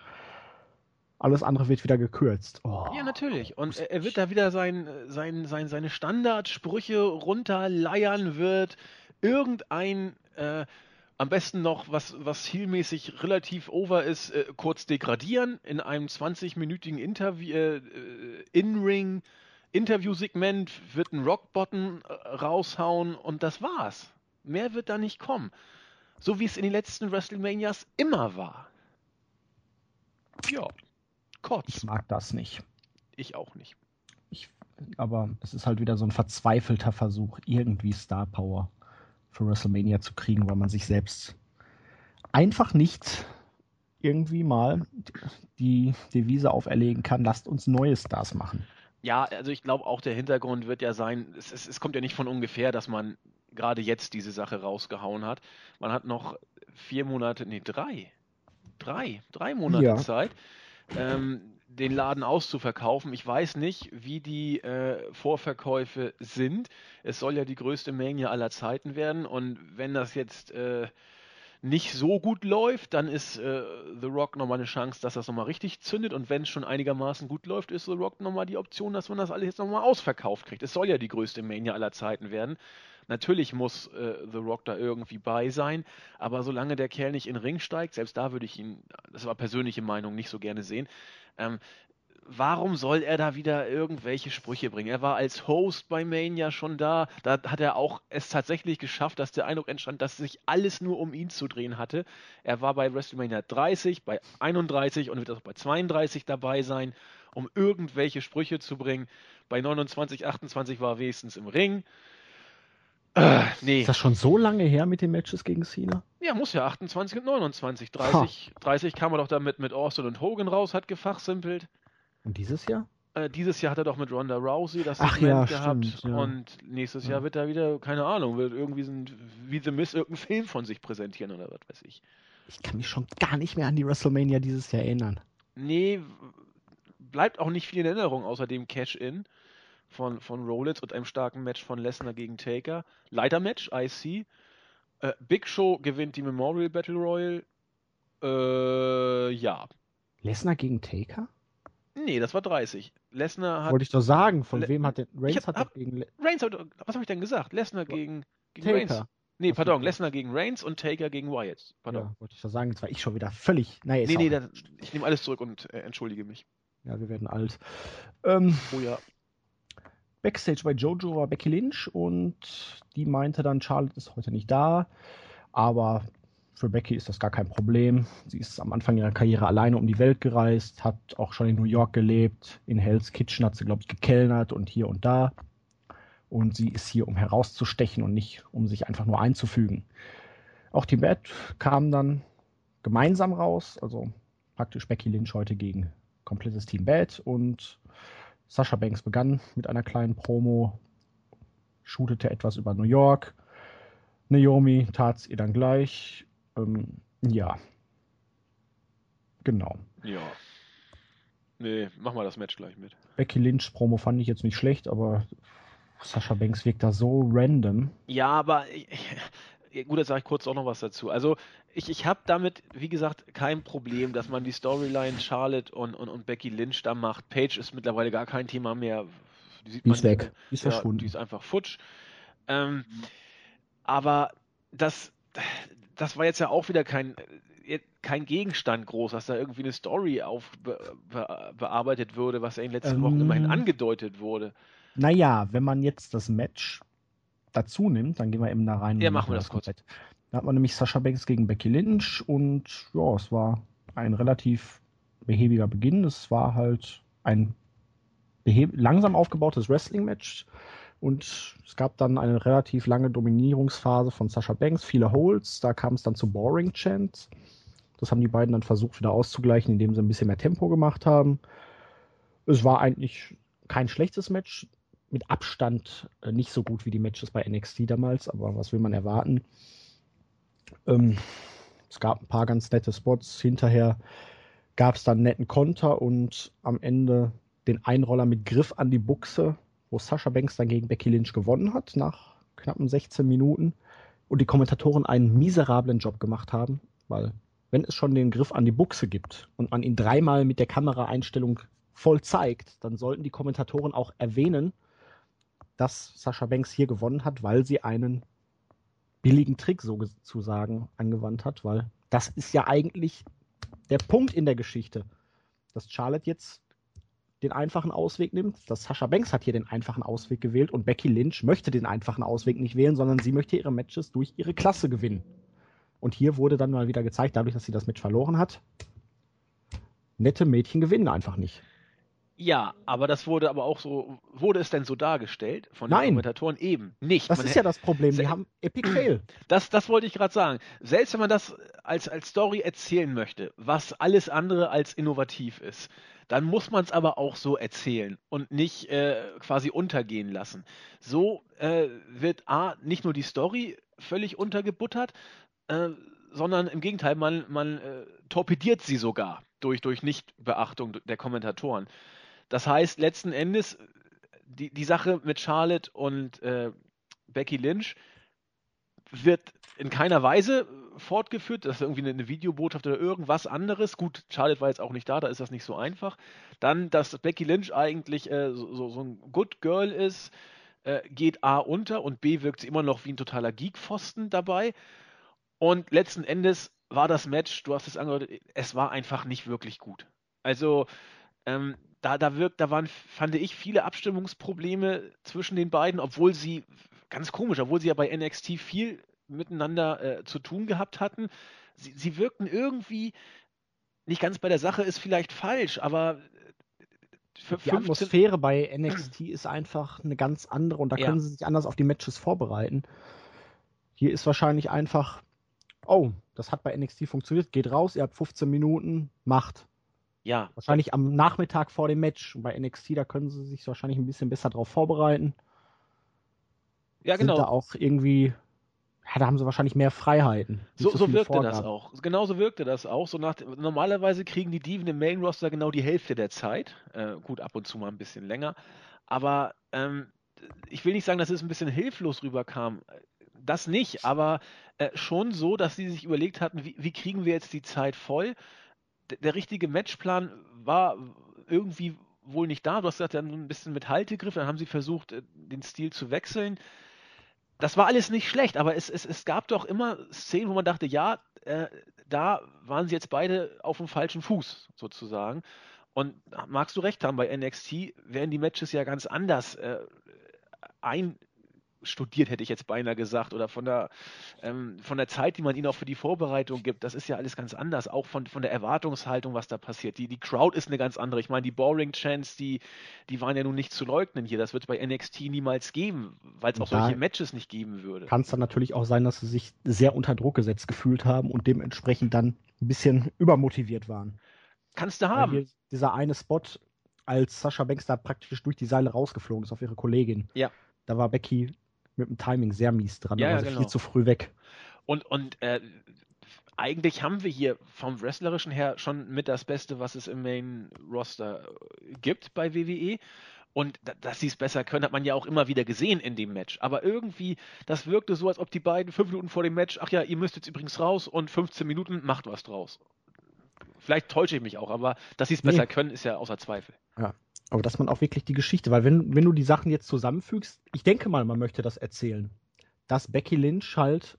alles andere wird wieder gekürzt. Oh. Ja, natürlich. Und er wird da wieder sein, sein, sein, seine Standardsprüche runterleiern, wird irgendein, äh, am besten noch, was, was zielmäßig relativ over ist, äh, kurz degradieren in einem 20-minütigen Interview, äh, äh, In-Ring. Interviewsegment wird ein Rockbottom äh, raushauen und das war's. Mehr wird da nicht kommen. So wie es in den letzten WrestleManias immer war. Ja, kurz. Ich mag das nicht. Ich auch nicht. Ich, aber es ist halt wieder so ein verzweifelter Versuch, irgendwie Star Power für WrestleMania zu kriegen, weil man sich selbst einfach nicht irgendwie mal die Devise auferlegen kann, lasst uns neue Stars machen. Ja, also ich glaube auch der Hintergrund wird ja sein, es, es, es kommt ja nicht von ungefähr, dass man gerade jetzt diese Sache rausgehauen hat. Man hat noch vier Monate, nee, drei, drei, drei Monate ja. Zeit, ähm, den Laden auszuverkaufen. Ich weiß nicht, wie die äh, Vorverkäufe sind. Es soll ja die größte Menge aller Zeiten werden und wenn das jetzt äh, nicht so gut läuft, dann ist äh, The Rock nochmal eine Chance, dass das nochmal richtig zündet. Und wenn es schon einigermaßen gut läuft, ist The Rock nochmal die Option, dass man das alles jetzt nochmal ausverkauft kriegt. Es soll ja die größte Mania aller Zeiten werden. Natürlich muss äh, The Rock da irgendwie bei sein, aber solange der Kerl nicht in den Ring steigt, selbst da würde ich ihn, das war persönliche Meinung, nicht so gerne sehen. Ähm, warum soll er da wieder irgendwelche Sprüche bringen? Er war als Host bei Mania schon da. Da hat er auch es tatsächlich geschafft, dass der Eindruck entstand, dass sich alles nur um ihn zu drehen hatte. Er war bei WrestleMania 30, bei 31 und wird auch bei 32 dabei sein, um irgendwelche Sprüche zu bringen. Bei 29, 28 war er wenigstens im Ring. Äh, nee. Ist das schon so lange her mit den Matches gegen Cena? Ja, muss ja 28 und 29. 30, 30 kam er doch damit mit Austin und Hogan raus, hat gefachsimpelt. Und dieses Jahr? Äh, dieses Jahr hat er doch mit Ronda Rousey das Ach Segment ja, gehabt. Stimmt, ja. Und nächstes Jahr wird er wieder, keine Ahnung, wird irgendwie so ein, wie The Miss irgendeinen Film von sich präsentieren oder was weiß ich. Ich kann mich schon gar nicht mehr an die WrestleMania dieses Jahr erinnern. Nee, bleibt auch nicht viel in Erinnerung, außer dem Cash-In von, von Rollins und einem starken Match von Lesnar gegen Taker. Leitermatch, IC. Äh, Big Show gewinnt die Memorial Battle Royal. Äh, ja. Lesnar gegen Taker? Nee, das war 30. Lesnar hat. Wollte ich doch sagen, von Le wem hat denn. Reigns hab, hat doch gegen. Le Reigns hat, was habe ich denn gesagt? Lesnar gegen, gegen Taker. Reigns. Nee, was pardon, Lesnar gegen Reigns und Taker gegen Wyatt. Pardon. Ja, wollte ich doch sagen, jetzt war ich schon wieder völlig. Nein, nee, nee, das, ich nehme alles zurück und äh, entschuldige mich. Ja, wir werden alt. Ähm, oh ja. Backstage bei Jojo war Becky Lynch und die meinte dann, Charlotte ist heute nicht da, aber für Becky ist das gar kein Problem. Sie ist am Anfang ihrer Karriere alleine um die Welt gereist, hat auch schon in New York gelebt. In Hell's Kitchen hat sie, glaube ich, gekellnert und hier und da. Und sie ist hier, um herauszustechen und nicht, um sich einfach nur einzufügen. Auch Team Bad kam dann gemeinsam raus, also praktisch Becky Lynch heute gegen komplettes Team Bad und Sascha Banks begann mit einer kleinen Promo, shootete etwas über New York. Naomi tat es ihr dann gleich. Ähm, ja. Genau. Ja. Nee, mach mal das Match gleich mit. Becky Lynch Promo fand ich jetzt nicht schlecht, aber Sascha Banks wirkt da so random. Ja, aber gut, jetzt sage ich kurz auch noch was dazu. Also ich, ich habe damit, wie gesagt, kein Problem, dass man die Storyline Charlotte und, und, und Becky Lynch da macht. Paige ist mittlerweile gar kein Thema mehr. Die, die ist weg, die ist ja, verschwunden. Die ist einfach futsch. Ähm, aber das, das war jetzt ja auch wieder kein, kein Gegenstand groß, dass da irgendwie eine Story auf be, be, bearbeitet würde, was ja in den letzten ähm, Wochen immerhin angedeutet wurde. Naja, wenn man jetzt das Match dazu nimmt, dann gehen wir eben da rein. Ja, machen wir das kurz. Komplett. Da hat man nämlich Sascha Banks gegen Becky Lynch und ja, es war ein relativ behäbiger Beginn. Es war halt ein langsam aufgebautes Wrestling-Match und es gab dann eine relativ lange Dominierungsphase von Sascha Banks, viele Holds, da kam es dann zu Boring Chants. Das haben die beiden dann versucht wieder auszugleichen, indem sie ein bisschen mehr Tempo gemacht haben. Es war eigentlich kein schlechtes Match. Mit Abstand äh, nicht so gut wie die Matches bei NXT damals, aber was will man erwarten? Ähm, es gab ein paar ganz nette Spots. Hinterher gab es dann netten Konter und am Ende den Einroller mit Griff an die Buchse, wo Sascha Banks dann gegen Becky Lynch gewonnen hat nach knappen 16 Minuten und die Kommentatoren einen miserablen Job gemacht haben, weil wenn es schon den Griff an die Buchse gibt und man ihn dreimal mit der Kameraeinstellung voll zeigt, dann sollten die Kommentatoren auch erwähnen, dass Sascha Banks hier gewonnen hat, weil sie einen billigen Trick sozusagen angewandt hat, weil das ist ja eigentlich der Punkt in der Geschichte, dass Charlotte jetzt den einfachen Ausweg nimmt. dass Sascha Banks hat hier den einfachen Ausweg gewählt und Becky Lynch möchte den einfachen Ausweg nicht wählen, sondern sie möchte ihre Matches durch ihre Klasse gewinnen. Und hier wurde dann mal wieder gezeigt, dadurch, dass sie das Match verloren hat, nette Mädchen gewinnen einfach nicht. Ja, aber das wurde aber auch so, wurde es denn so dargestellt von den Nein. Kommentatoren? Eben nicht. Das Man ist ja das Problem. Die haben Epic Fail. [clears throat] Das, das wollte ich gerade sagen. Selbst wenn man das als, als Story erzählen möchte, was alles andere als innovativ ist, dann muss man es aber auch so erzählen und nicht äh, quasi untergehen lassen. So äh, wird A, nicht nur die Story völlig untergebuttert, äh, sondern im Gegenteil, man, man äh, torpediert sie sogar durch, durch Nichtbeachtung der Kommentatoren. Das heißt, letzten Endes, die, die Sache mit Charlotte und äh, Becky Lynch wird in keiner Weise fortgeführt. Das ist irgendwie eine, eine Videobotschaft oder irgendwas anderes. Gut, Charlotte war jetzt auch nicht da, da ist das nicht so einfach. Dann, dass Becky Lynch eigentlich äh, so, so, so ein Good Girl ist, äh, geht A unter und B wirkt sie immer noch wie ein totaler Geekpfosten dabei. Und letzten Endes war das Match, du hast es angedeutet, es war einfach nicht wirklich gut. Also, ähm, da, da wirkt, da waren, fand ich, viele Abstimmungsprobleme zwischen den beiden, obwohl sie, ganz komisch, obwohl sie ja bei NXT viel miteinander äh, zu tun gehabt hatten. Sie, sie wirkten irgendwie nicht ganz bei der Sache, ist vielleicht falsch, aber äh, für Die 15 Atmosphäre bei NXT ist einfach eine ganz andere und da Ja. können sie sich anders auf die Matches vorbereiten. Hier ist wahrscheinlich einfach, oh, das hat bei NXT funktioniert, geht raus, ihr habt 15 Minuten, macht. Ja, Wahrscheinlich am Nachmittag vor dem Match. Und bei NXT, da können sie sich wahrscheinlich ein bisschen besser drauf vorbereiten. ja, Sind da genau. auch irgendwie, ja, da haben sie wahrscheinlich mehr Freiheiten. So, so viele wirkte das Vorgaben. auch. Genauso wirkte das auch. So nach, normalerweise kriegen die Diven im Main Roster genau die Hälfte der Zeit. Äh, gut, ab und zu mal ein bisschen länger. Aber ähm, ich will nicht sagen, dass es ein bisschen hilflos rüberkam. Das nicht, aber äh, schon so, dass sie sich überlegt hatten, wie, wie kriegen wir jetzt die Zeit voll. Der richtige Matchplan war irgendwie wohl nicht da. Du hast gesagt, dann ein bisschen mit Haltegriff, dann haben sie versucht, äh, den Stil zu wechseln das war alles nicht schlecht, aber es, es, es gab doch immer Szenen, wo man dachte, ja, äh, da waren sie jetzt beide auf dem falschen Fuß, sozusagen. Und magst du recht haben, bei NXT werden die Matches ja ganz anders äh, einstudiert, hätte ich jetzt beinahe gesagt, oder von der, ähm, von der Zeit, die man ihnen auch für die Vorbereitung gibt. Das ist ja alles ganz anders, auch von, von der Erwartungshaltung, was da passiert. Die, die Crowd ist eine ganz andere. Ich meine, die Boring Chants, die, die waren ja nun nicht zu leugnen hier. Das wird es bei NXT niemals geben, weil es auch solche Matches nicht geben würde. Kann es dann natürlich auch sein, dass sie sich sehr unter Druck gesetzt gefühlt haben und dementsprechend dann ein bisschen übermotiviert waren. Kannst du haben. Dieser eine Spot, als Sascha Banks da praktisch durch die Seile rausgeflogen ist auf ihre Kollegin. Ja. Da war Becky mit dem Timing sehr mies dran. Ja, sie genau. viel zu früh weg. Und, und äh, eigentlich haben wir hier vom Wrestlerischen her schon mit das Beste, was es im Main Roster äh, gibt bei WWE. Und da, dass sie es besser können, hat man ja auch immer wieder gesehen in dem Match. Aber irgendwie, das wirkte so, als ob die beiden fünf Minuten vor dem Match, ach ja, ihr müsst jetzt übrigens raus und 15 Minuten macht was draus. Vielleicht täusche ich mich auch, aber dass sie es Nee. besser können, ist ja außer Zweifel. Aber dass man auch wirklich die Geschichte, weil wenn, wenn du die Sachen jetzt zusammenfügst, ich denke mal, man möchte das erzählen, dass Becky Lynch halt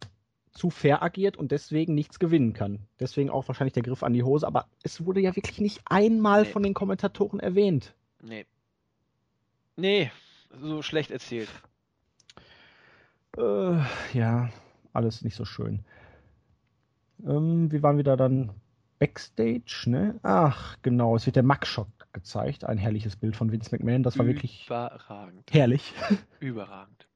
zu fair agiert und deswegen nichts gewinnen kann. Deswegen auch wahrscheinlich der Griff an die Hose, aber es wurde ja wirklich nicht einmal Nee. von den Kommentatoren erwähnt. Nee. Nee, so schlecht erzählt. Äh, ja, alles nicht so schön. Ähm, wir waren wieder dann Backstage, ne? Ach, genau, es wird der Mugshot gezeigt. Ein herrliches Bild von Vince McMahon. Das war wirklich Überragend. herrlich. [laughs] Überragend.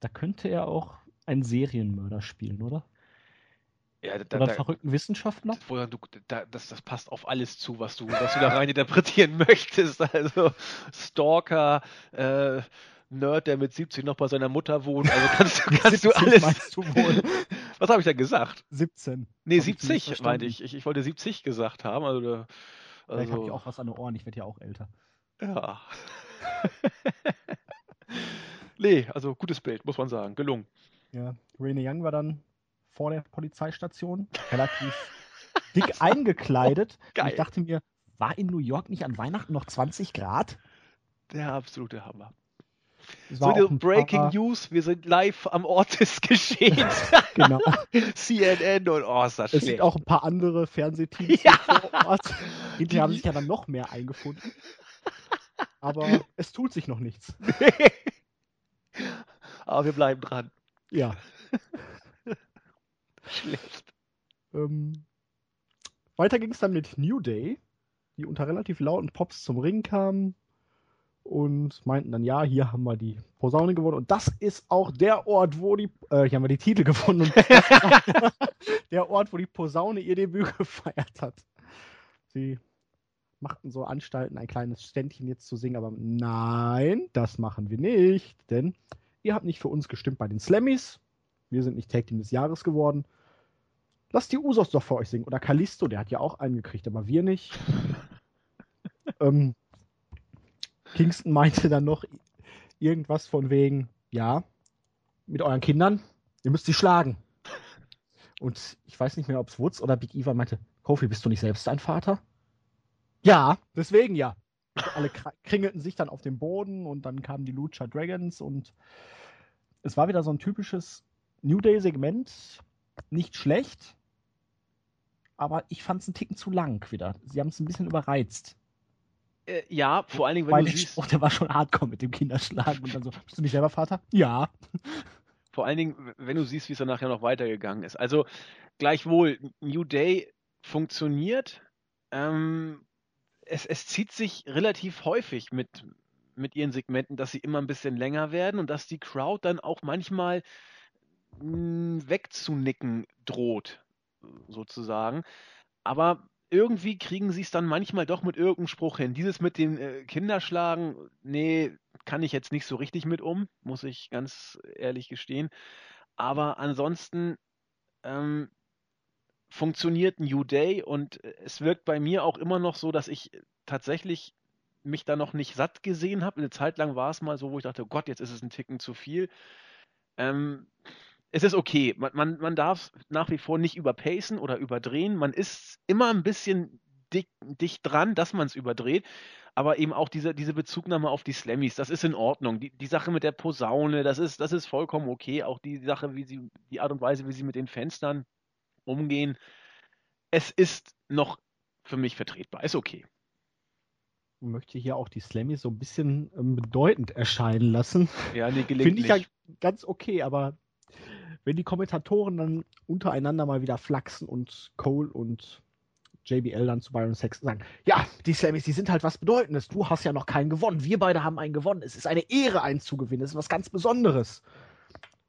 Da könnte er auch einen Serienmörder spielen, oder? Ja, da, Oder einen verrückten Wissenschaftler? Du, da, das, das passt auf alles zu, was du, was du da rein interpretieren [laughs] möchtest. Also Stalker, äh, Nerd, der mit 70 noch bei seiner Mutter wohnt. Also kannst, [laughs] kannst du alles. Du was habe ich da gesagt? 17. Nee, 70 meinte ich. ich. ich. wollte 70 gesagt haben. Also, also Vielleicht habe ich auch was an den Ohren. Ich werde ja auch älter. Ja. [laughs] nee, also gutes Bild, muss man sagen. Gelungen. Ja, Rene Young war dann vor der Polizeistation, relativ [laughs] dick eingekleidet. [laughs] Ich dachte mir, war in New York nicht an Weihnachten noch 20 Grad? Der absolute Hammer. So die Breaking paar... News, wir sind live am Ort des [laughs] Geschehens. genau. CNN und oh, ist das Es sind auch ein paar andere Fernsehteams ja. vor Ort. Die haben sich ja dann noch mehr eingefunden. Aber [laughs] es tut sich noch nichts. [laughs] Aber wir bleiben dran. Ja. Schlecht. Ähm, weiter ging es dann mit New Day, die unter relativ lauten Pops zum Ring kamen und meinten dann, ja, hier haben wir die Posaune gewonnen. Und das ist auch der Ort, wo die, äh, hier haben wir die Titel gewonnen. [laughs] der Ort, wo die Posaune ihr Debüt [laughs] gefeiert hat. Sie machten so Anstalten, ein kleines Ständchen jetzt zu singen, aber nein, das machen wir nicht, denn ihr habt nicht für uns gestimmt bei den Slammies. Wir sind nicht Tag Team des Jahres geworden. Lasst die Usos doch für euch singen. Oder Kalisto, der hat ja auch einen gekriegt, aber wir nicht. [laughs] ähm, Kingston meinte dann noch irgendwas von wegen, ja, mit euren Kindern, ihr müsst sie schlagen. Und ich weiß nicht mehr, ob es Woods oder Big Eva meinte, Kofi, bist du nicht selbst dein Vater? Ja, deswegen ja. Und alle kringelten sich dann auf dem Boden und dann kamen die Lucha Dragons und es war wieder so ein typisches New Day-Segment. Nicht schlecht, aber ich fand es einen Ticken zu lang wieder. Sie haben es ein bisschen überreizt. Äh, ja, vor allen Dingen, wenn Weil du siehst. Spruch, der war schon hardcore mit dem Kinderschlagen und dann so, bist du nicht selber Vater? Ja. Vor allen Dingen, wenn du siehst, wie es dann nachher noch weitergegangen ist. Also, gleichwohl, New Day funktioniert. Ähm, es, es zieht sich relativ häufig mit, mit ihren Segmenten, dass sie immer ein bisschen länger werden und dass die Crowd dann auch manchmal mh, hm, wegzunicken droht, sozusagen. Aber irgendwie kriegen sie es dann manchmal doch mit irgendeinem Spruch hin. Dieses mit dem äh, Kinderschlagen, nee, kann ich jetzt nicht so richtig mit um, muss ich ganz ehrlich gestehen. Aber ansonsten ähm, funktioniert New Day und es wirkt bei mir auch immer noch so, dass ich tatsächlich mich da noch nicht satt gesehen habe. Eine Zeit lang war es mal so, wo ich dachte, oh Gott, jetzt ist es ein Ticken zu viel. Ähm, es ist okay. Man, man, man darf nach wie vor nicht überpacen oder überdrehen. Man ist immer ein bisschen dick, dicht dran, dass man es überdreht. Aber eben auch diese, diese Bezugnahme auf die Slammies, das ist in Ordnung. Die, die Sache mit der Posaune, das ist, das ist vollkommen okay. Auch die Sache, wie sie, die Art und Weise, wie sie mit den Fenstern umgehen. Es ist noch für mich vertretbar. Ist okay. Ich möchte hier auch die Slammies so ein bisschen ähm, bedeutend erscheinen lassen. Ja, nee, gelegentlich. [laughs] Finde ich ja ganz okay, aber wenn die Kommentatoren dann untereinander mal wieder flachsen und Cole und JBL dann zu Byron Sexton sagen, ja, die Slammies, die sind halt was Bedeutendes. Du hast ja noch keinen gewonnen. Wir beide haben einen gewonnen. Es ist eine Ehre, einen zu gewinnen. Es ist was ganz Besonderes.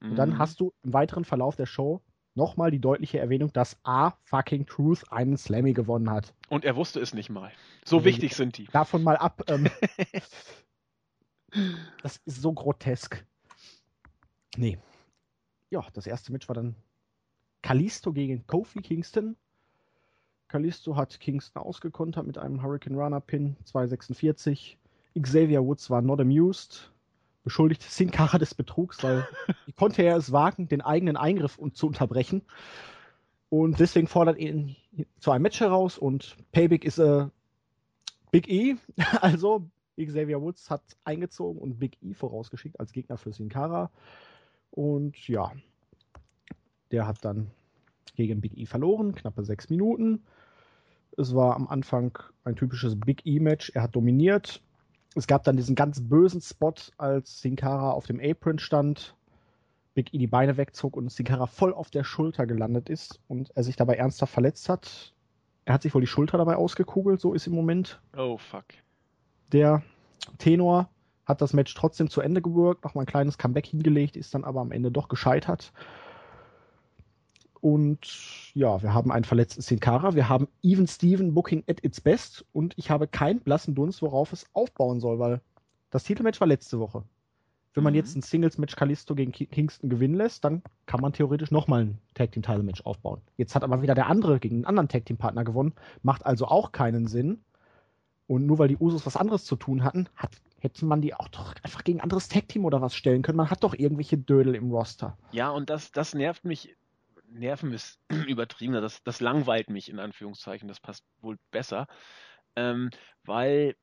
Mhm. Und dann mhm. hast du im weiteren Verlauf der Show nochmal die deutliche Erwähnung, dass A fucking Truth einen Slammy gewonnen hat. Und er wusste es nicht mal. So also, wichtig sind die. Davon mal ab. Ähm, [laughs] das ist so grotesk. Nee, ja, das erste Match war dann Kalisto gegen Kofi Kingston. Kalisto hat Kingston ausgekontert mit einem Hurricane Runner Pin 246. Xavier Woods war not amused, beschuldigt Sin Cara des Betrugs, weil [laughs] wie konnte er es wagen, den eigenen Eingriff zu unterbrechen. Und deswegen fordert er ihn zu einem Match heraus und Payback ist äh, Big E. [laughs] Also Xavier Woods hat eingezogen und Big E vorausgeschickt als Gegner für Sin Cara. Und ja, der hat dann gegen Big E verloren, knappe sechs Minuten. Es war am Anfang ein typisches Big E-Match. Er hat dominiert. Es gab dann diesen ganz bösen Spot, als Sin Cara auf dem Apron stand, Big E die Beine wegzog und Sin Cara voll auf der Schulter gelandet ist und er sich dabei ernsthaft verletzt hat. Er hat sich wohl die Schulter dabei ausgekugelt, so ist im Moment. Oh fuck. Der Tenor hat das Match trotzdem zu Ende gewirkt, nochmal ein kleines Comeback hingelegt, ist dann aber am Ende doch gescheitert. Und ja, wir haben einen verletzten Sin Cara, wir haben Even Steven Booking at its best und ich habe keinen blassen Dunst, worauf es aufbauen soll, weil das Titelmatch war letzte Woche. Wenn man Mhm. jetzt ein Singles-Match Kalisto gegen Ki- Kingston gewinnen lässt, dann kann man theoretisch nochmal ein Tag Team Title Match aufbauen. Jetzt hat aber wieder der andere gegen einen anderen Tag Team Partner gewonnen, macht also auch keinen Sinn. Und nur weil die Usos was anderes zu tun hatten, hat, hätte man die auch doch einfach gegen ein anderes Tag Team oder was stellen können. Man hat doch irgendwelche Dödel im Roster. Ja, und das, das nervt mich. Nerven ist [clears throat] übertrieben, das, das langweilt mich in Anführungszeichen, das passt wohl besser. Ähm, weil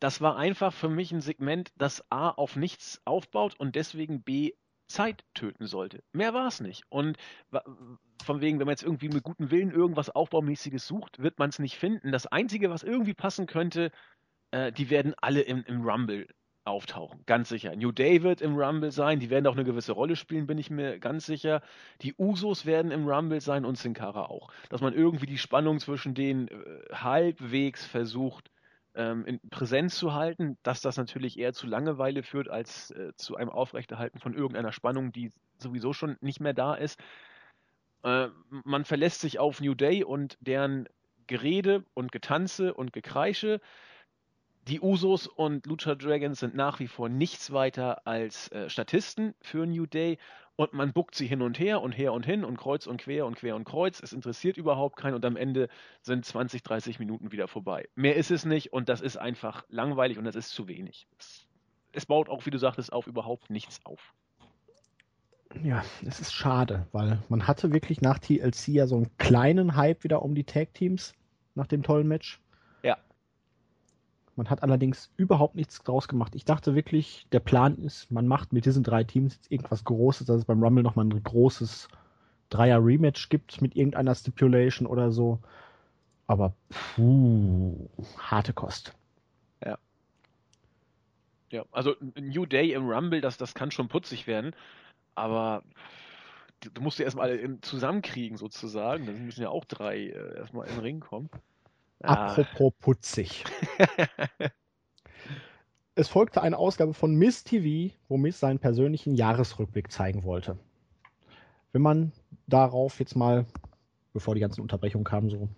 das war einfach für mich ein Segment, das A auf nichts aufbaut und deswegen B Zeit töten sollte. Mehr war es nicht. Und von wegen, wenn man jetzt irgendwie mit gutem Willen irgendwas Aufbaumäßiges sucht, wird man es nicht finden. Das Einzige, was irgendwie passen könnte, äh, die werden alle im, im Rumble auftauchen, ganz sicher. New Day wird im Rumble sein, die werden auch eine gewisse Rolle spielen, bin ich mir ganz sicher. Die Usos werden im Rumble sein und Sin Cara auch. Dass man irgendwie die Spannung zwischen denen äh, halbwegs versucht ähm, in Präsenz zu halten, dass das natürlich eher zu Langeweile führt als äh, zu einem Aufrechterhalten von irgendeiner Spannung, die sowieso schon nicht mehr da ist. Äh, man verlässt sich auf New Day und deren Gerede und Getanze und Gekreische. Die Usos und Lucha Dragons sind nach wie vor nichts weiter als äh, Statisten für New Day und man buckt sie hin und her und her und hin und kreuz und quer und quer und kreuz. Es interessiert überhaupt keinen und am Ende sind 20, 30 Minuten wieder vorbei. Mehr ist es nicht und das ist einfach langweilig und das ist zu wenig. Es, es baut auch, wie du sagtest, auf überhaupt nichts auf. Ja, es ist schade, weil man hatte wirklich nach TLC ja so einen kleinen Hype wieder um die Tag Teams nach dem tollen Match. Ja. Man hat allerdings überhaupt nichts draus gemacht. Ich dachte wirklich, der Plan ist, man macht mit diesen drei Teams jetzt irgendwas Großes, dass es beim Rumble nochmal ein großes Dreier-Rematch gibt mit irgendeiner Stipulation oder so. Aber puh, harte Kost. Ja, also ein New Day im Rumble, das, das kann schon putzig werden, aber du musst ja erstmal zusammenkriegen sozusagen. Dann müssen ja auch drei äh, erstmal in den Ring kommen. Ah, Apropos putzig. [laughs] Es folgte eine Ausgabe von Miss TV, wo Miss seinen persönlichen Jahresrückblick zeigen wollte. Wenn man darauf jetzt mal, bevor die ganzen Unterbrechungen kamen, so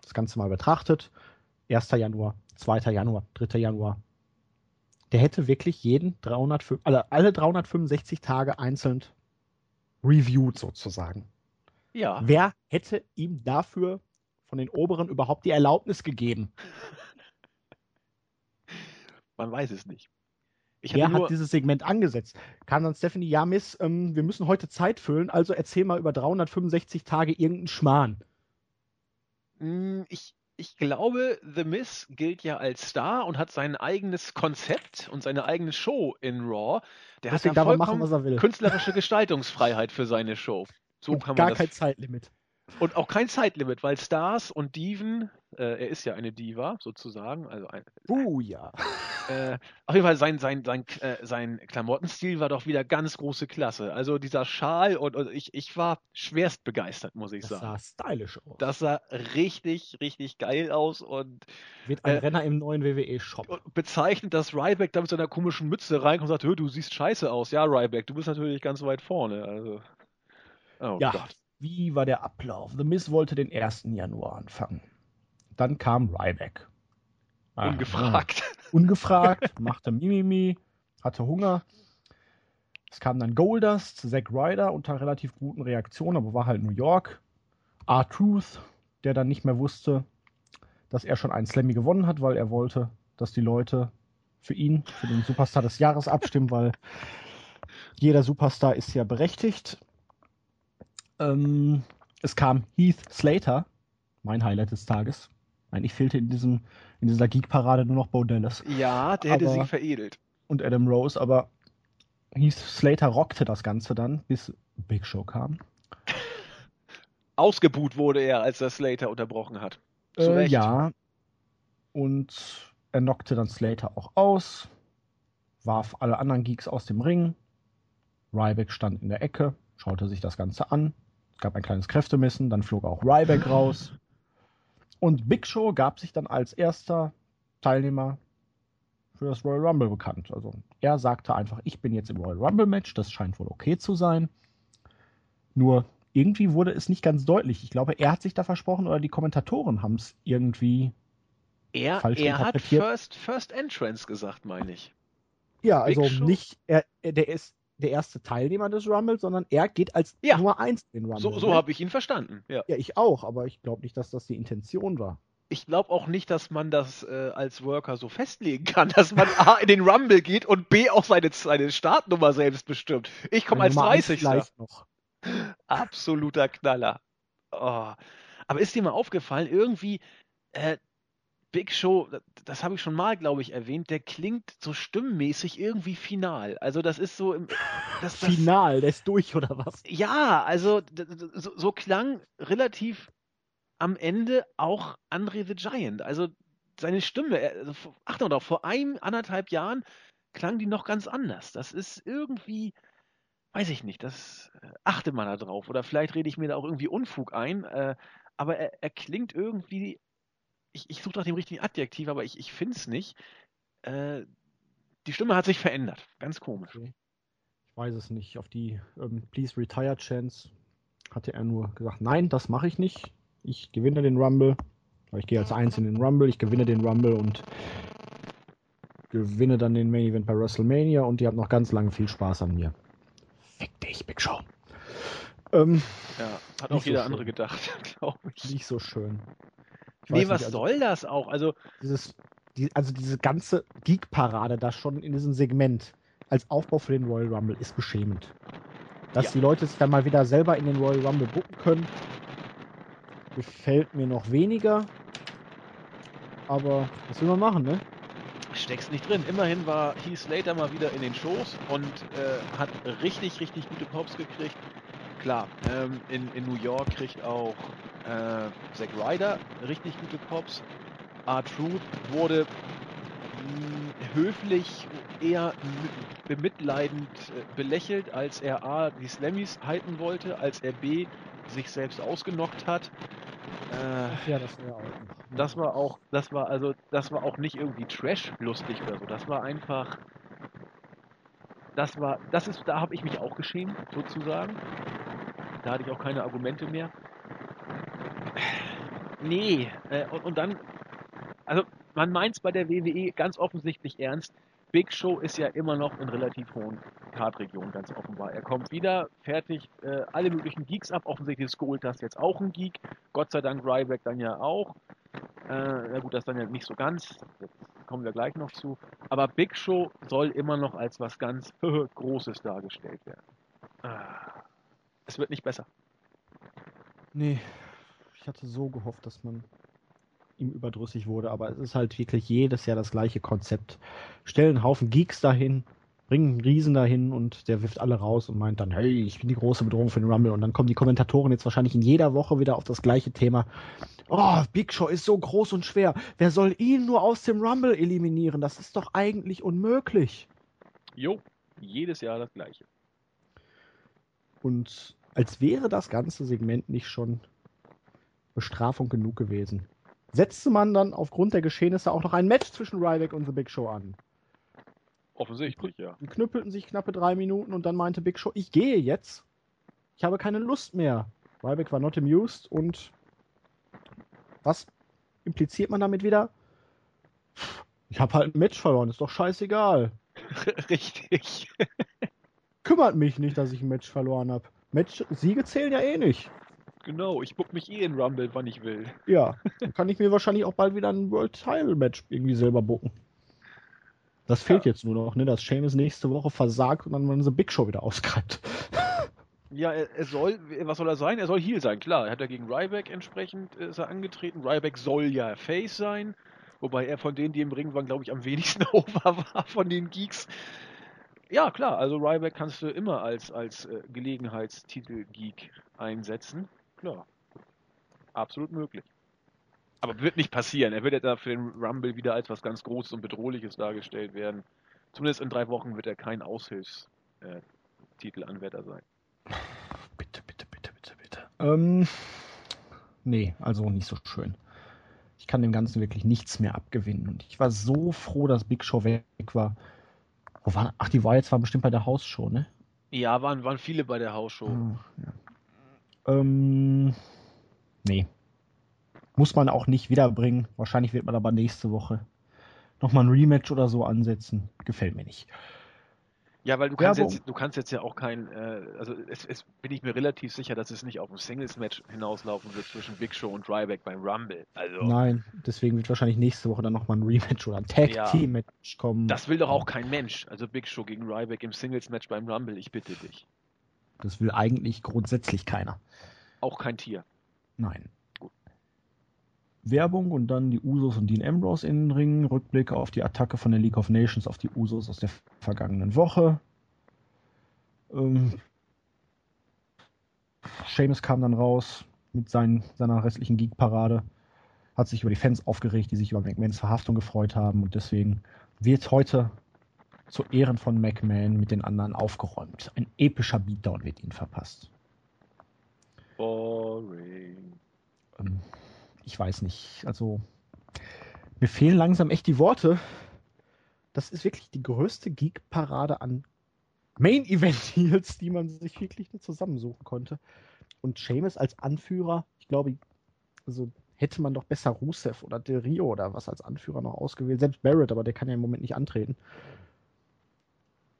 das Ganze mal betrachtet, 1. Januar, 2. Januar, 3. Januar, der hätte wirklich jeden 305, alle, alle 365 Tage einzeln reviewed sozusagen. ja, Wer hätte ihm dafür von den Oberen überhaupt die Erlaubnis gegeben? man weiß es nicht. Ich Wer hat dieses Segment angesetzt? Kam dann Stephanie, ja, Miss, ähm, wir müssen heute Zeit füllen, also erzähl mal über 365 Tage irgendeinen Schmarrn. Mm, ich, ich glaube, The Miz gilt ja als Star und hat sein eigenes Konzept und seine eigene Show in Raw. Der Deswegen hat ja machen, vollkommen was er will. künstlerische Gestaltungsfreiheit für seine Show. So Und kann man gar das kein Zeitlimit. Und auch kein Zeitlimit, weil Stars und Diven, äh, er ist ja eine Diva sozusagen, also ein, Uh, ja. äh, auf jeden Fall sein, sein, sein, äh, sein Klamottenstil war doch wieder ganz große Klasse. Also dieser Schal und, und ich, ich war schwerst begeistert, muss ich Das sagen. sah stylisch aus. Das sah richtig, richtig geil aus und, wird ein äh, Renner im neuen WWE-Shop. bezeichnet, dass Ryback da mit seiner komischen Mütze reinkommt und sagt, "Hö, du siehst scheiße aus. Ja, Ryback, du bist natürlich ganz weit vorne. Also, oh Ja, Gott. Wie war der Ablauf? The Miz wollte den 1. Januar anfangen. Dann kam Ryback. Aha. Ungefragt. [laughs] Ungefragt, machte Mimimi, hatte Hunger. Es kam dann Goldust, Zack Ryder unter relativ guten Reaktionen, aber war halt New York. R-Truth, der dann nicht mehr wusste, dass er schon einen Slammy gewonnen hat, weil er wollte, dass die Leute für ihn, für den Superstar des Jahres abstimmen, weil [laughs] jeder Superstar ist ja berechtigt. Ähm, es kam Heath Slater, mein Highlight des Tages. Eigentlich fehlte in, diesem, in dieser Geek-Parade nur noch Bo Dallas Ja, der hätte Aber- sie veredelt. und Adam Rose, aber Heath Slater rockte das Ganze dann, bis Big Show kam. [laughs] Ausgebuht wurde er, als er Slater unterbrochen hat. Zu Äh, Recht. ja. Und er knockte dann Slater auch aus, warf alle anderen Geeks aus dem Ring. Ryback stand in der Ecke, schaute sich das Ganze an. Es gab ein kleines Kräftemessen, dann flog auch Ryback [gasps] raus. Und Big Show gab sich dann als erster Teilnehmer für das Royal Rumble bekannt. Also er sagte einfach, ich bin jetzt im Royal Rumble Match, das scheint wohl okay zu sein. Nur irgendwie wurde es nicht ganz deutlich. Ich glaube, er hat sich da versprochen oder die Kommentatoren haben es irgendwie er, falsch er hat First, First Entrance gesagt, meine ich. Ja, also nicht, er, der ist der erste Teilnehmer des Rumble, sondern er geht als ja. Nummer 1 in den Rumble. So, so ne? habe ich ihn verstanden. Ja. ja, ich auch, aber ich glaube nicht, dass das die Intention war. Ich glaube auch nicht, dass man das äh, als Worker so festlegen kann, [laughs] dass man A in den Rumble geht und B auch seine, seine Startnummer selbst bestimmt. Ich komme als 30. Noch. [laughs] Absoluter Knaller. Oh. Aber ist dir mal aufgefallen, irgendwie, äh, Big Show, das habe ich schon mal, glaube ich, erwähnt, der klingt so stimmmäßig irgendwie final. Also das ist so im, das, das, Final, der ist durch oder was? Ja, also so, so, klang relativ am Ende auch Andre the Giant. Also seine Stimme, also, achte mal vor einem, anderthalb Jahren klang die noch ganz anders. Das ist irgendwie, weiß ich nicht, das äh, achte man da drauf. Oder vielleicht rede ich mir da auch irgendwie Unfug ein. Äh, aber er, er klingt irgendwie ich, ich suche nach dem richtigen Adjektiv, aber ich, ich finde es nicht. Äh, die Stimme hat sich verändert. Ganz komisch. Okay. Ich weiß es nicht. Auf die ähm, Please Retire Chance hatte er nur gesagt, nein, das mache ich nicht. Ich gewinne den Rumble. Ich gehe als Eins in den Rumble, ich gewinne den Rumble und gewinne dann den Main Event bei WrestleMania und ihr habt noch ganz lange viel Spaß an mir. Fick dich, Big Show. Ähm, ja, hat auch jeder so andere gedacht, [laughs] glaube ich. Nicht so schön. Nee, was nicht, also, soll das auch? Also, dieses, die, also diese ganze Geek-Parade da schon in diesem Segment als Aufbau für den Royal Rumble ist beschämend. Dass ja. die Leute sich dann mal wieder selber in den Royal Rumble bucken können, gefällt mir noch weniger. Aber was will man machen, ne? Steckst nicht drin. Immerhin war Heath Slater mal wieder in den Shows und äh, hat richtig, richtig gute Pops gekriegt. Klar, ähm, in, in New York kriegt auch äh, Zack Ryder richtig gute Pops. R-Truth wurde mh, hm, höflich eher bemitleidend äh, belächelt, als er A, die Slammies halten wollte, als er B, sich selbst ausgenockt hat. Äh, ja, das war auch. Das war auch, das war also, das war auch nicht irgendwie Trash lustig oder so. Das war einfach, das war, das ist, da habe ich mich auch geschämt, sozusagen. Da hatte ich auch keine Argumente mehr. Nee, äh, und, und dann, also man meint es bei der WWE ganz offensichtlich ernst. Big Show ist ja immer noch in relativ hohen Kartregionen, ganz offenbar. Er kommt wieder, fertig äh, alle möglichen Geeks ab. Offensichtlich ist Goldust jetzt auch ein Geek. Gott sei Dank Ryback dann ja auch. Äh, na gut, das dann ja nicht so ganz. Jetzt kommen wir gleich noch zu. Aber Big Show soll immer noch als was ganz [laughs] Großes dargestellt werden. Ah, es wird nicht besser. Nee, ich hatte so gehofft, dass man ihm überdrüssig wurde, aber es ist halt wirklich jedes Jahr das gleiche Konzept. Stellen einen Haufen Geeks dahin, bringen einen Riesen dahin und der wirft alle raus und meint dann, hey, ich bin die große Bedrohung für den Rumble. Und dann kommen die Kommentatoren jetzt wahrscheinlich in jeder Woche wieder auf das gleiche Thema. Oh, Big Show ist so groß und schwer. Wer soll ihn nur aus dem Rumble eliminieren? Das ist doch eigentlich unmöglich. Jo, jedes Jahr das gleiche. Und als wäre das ganze Segment nicht schon Bestrafung genug gewesen. Setzte man dann aufgrund der Geschehnisse auch noch ein Match zwischen Ryback und The Big Show an? Offensichtlich, ja. Die knüppelten sich knappe drei Minuten und dann meinte Big Show, ich gehe jetzt. Ich habe keine Lust mehr. Ryback war not amused und was impliziert man damit wieder? Ich habe halt ein Match verloren, ist doch scheißegal. [laughs] Richtig. Kümmert mich nicht, dass ich ein Match verloren habe. Match Siege zählen ja eh nicht. Genau, ich buck mich eh in Rumble, wann ich will. Ja, dann kann ich mir wahrscheinlich auch bald wieder ein World Title Match irgendwie selber bucken. Das fehlt ja. jetzt nur noch, ne? Dass Sheamus nächste Woche versagt und dann man so Big Show wieder ausgreift. [laughs] Ja, er, er, soll, was soll er sein? Er soll Heal sein, klar. Er hat ja gegen Ryback entsprechend äh, ist er angetreten. Ryback soll ja Face sein, wobei er von denen, die im Ring waren, glaube ich, am wenigsten [laughs] over war von den Geeks. Ja, klar, also Ryback kannst du immer als, als äh, Gelegenheitstitel-Geek einsetzen klar. Absolut möglich. Aber wird nicht passieren. Er wird ja da für den Rumble wieder als was ganz Großes und Bedrohliches dargestellt werden. Zumindest in drei Wochen wird er kein Aushilfstitelanwärter sein. [sighs] Bitte, bitte, bitte, bitte, bitte. Ähm, nee, also nicht so schön. Ich kann dem Ganzen wirklich nichts mehr abgewinnen. Und ich war so froh, dass Big Show weg war. Wo war, ach, die war jetzt war bestimmt bei der Hausshow, ne? Ja, waren, waren viele bei der Hausshow. Oh, ja. Ähm, nee. Muss man auch nicht wiederbringen. Wahrscheinlich wird man aber nächste Woche nochmal ein Rematch oder so ansetzen. Gefällt mir nicht. Ja, weil du kannst, jetzt, du kannst jetzt ja auch kein, äh, also es, es, bin ich mir relativ sicher, dass es nicht auf ein Singles-Match hinauslaufen wird zwischen Big Show und Ryback beim Rumble. Also, Nein, deswegen wird wahrscheinlich nächste Woche dann nochmal ein Rematch oder ein Tag-Team-Match ja, kommen. Das will doch auch kein Mensch. Also Big Show gegen Ryback im Singles-Match beim Rumble, ich bitte dich. Das will eigentlich grundsätzlich keiner. Auch kein Tier. Nein. Werbung und dann die Usos und Dean Ambrose in den Ring. Rückblick auf die Attacke von der League of Nations auf die Usos aus der vergangenen Woche. Ähm, Seamus kam dann raus mit seinen, seiner restlichen Geek-Parade. Hat sich über die Fans aufgeregt, die sich über McMahons Verhaftung gefreut haben. Und deswegen wird heute zu Ehren von McMahon mit den anderen aufgeräumt. Ein epischer Beatdown wird ihnen verpasst. Boring. Ähm, ich weiß nicht. Also, mir fehlen langsam echt die Worte. Das ist wirklich die größte Geek-Parade an Main-Event-Heels, die man sich wirklich nur zusammensuchen konnte. Und Seamus als Anführer, ich glaube, also hätte man doch besser Rusev oder Del Rio oder was als Anführer noch ausgewählt. Selbst Barrett, aber der kann ja im Moment nicht antreten.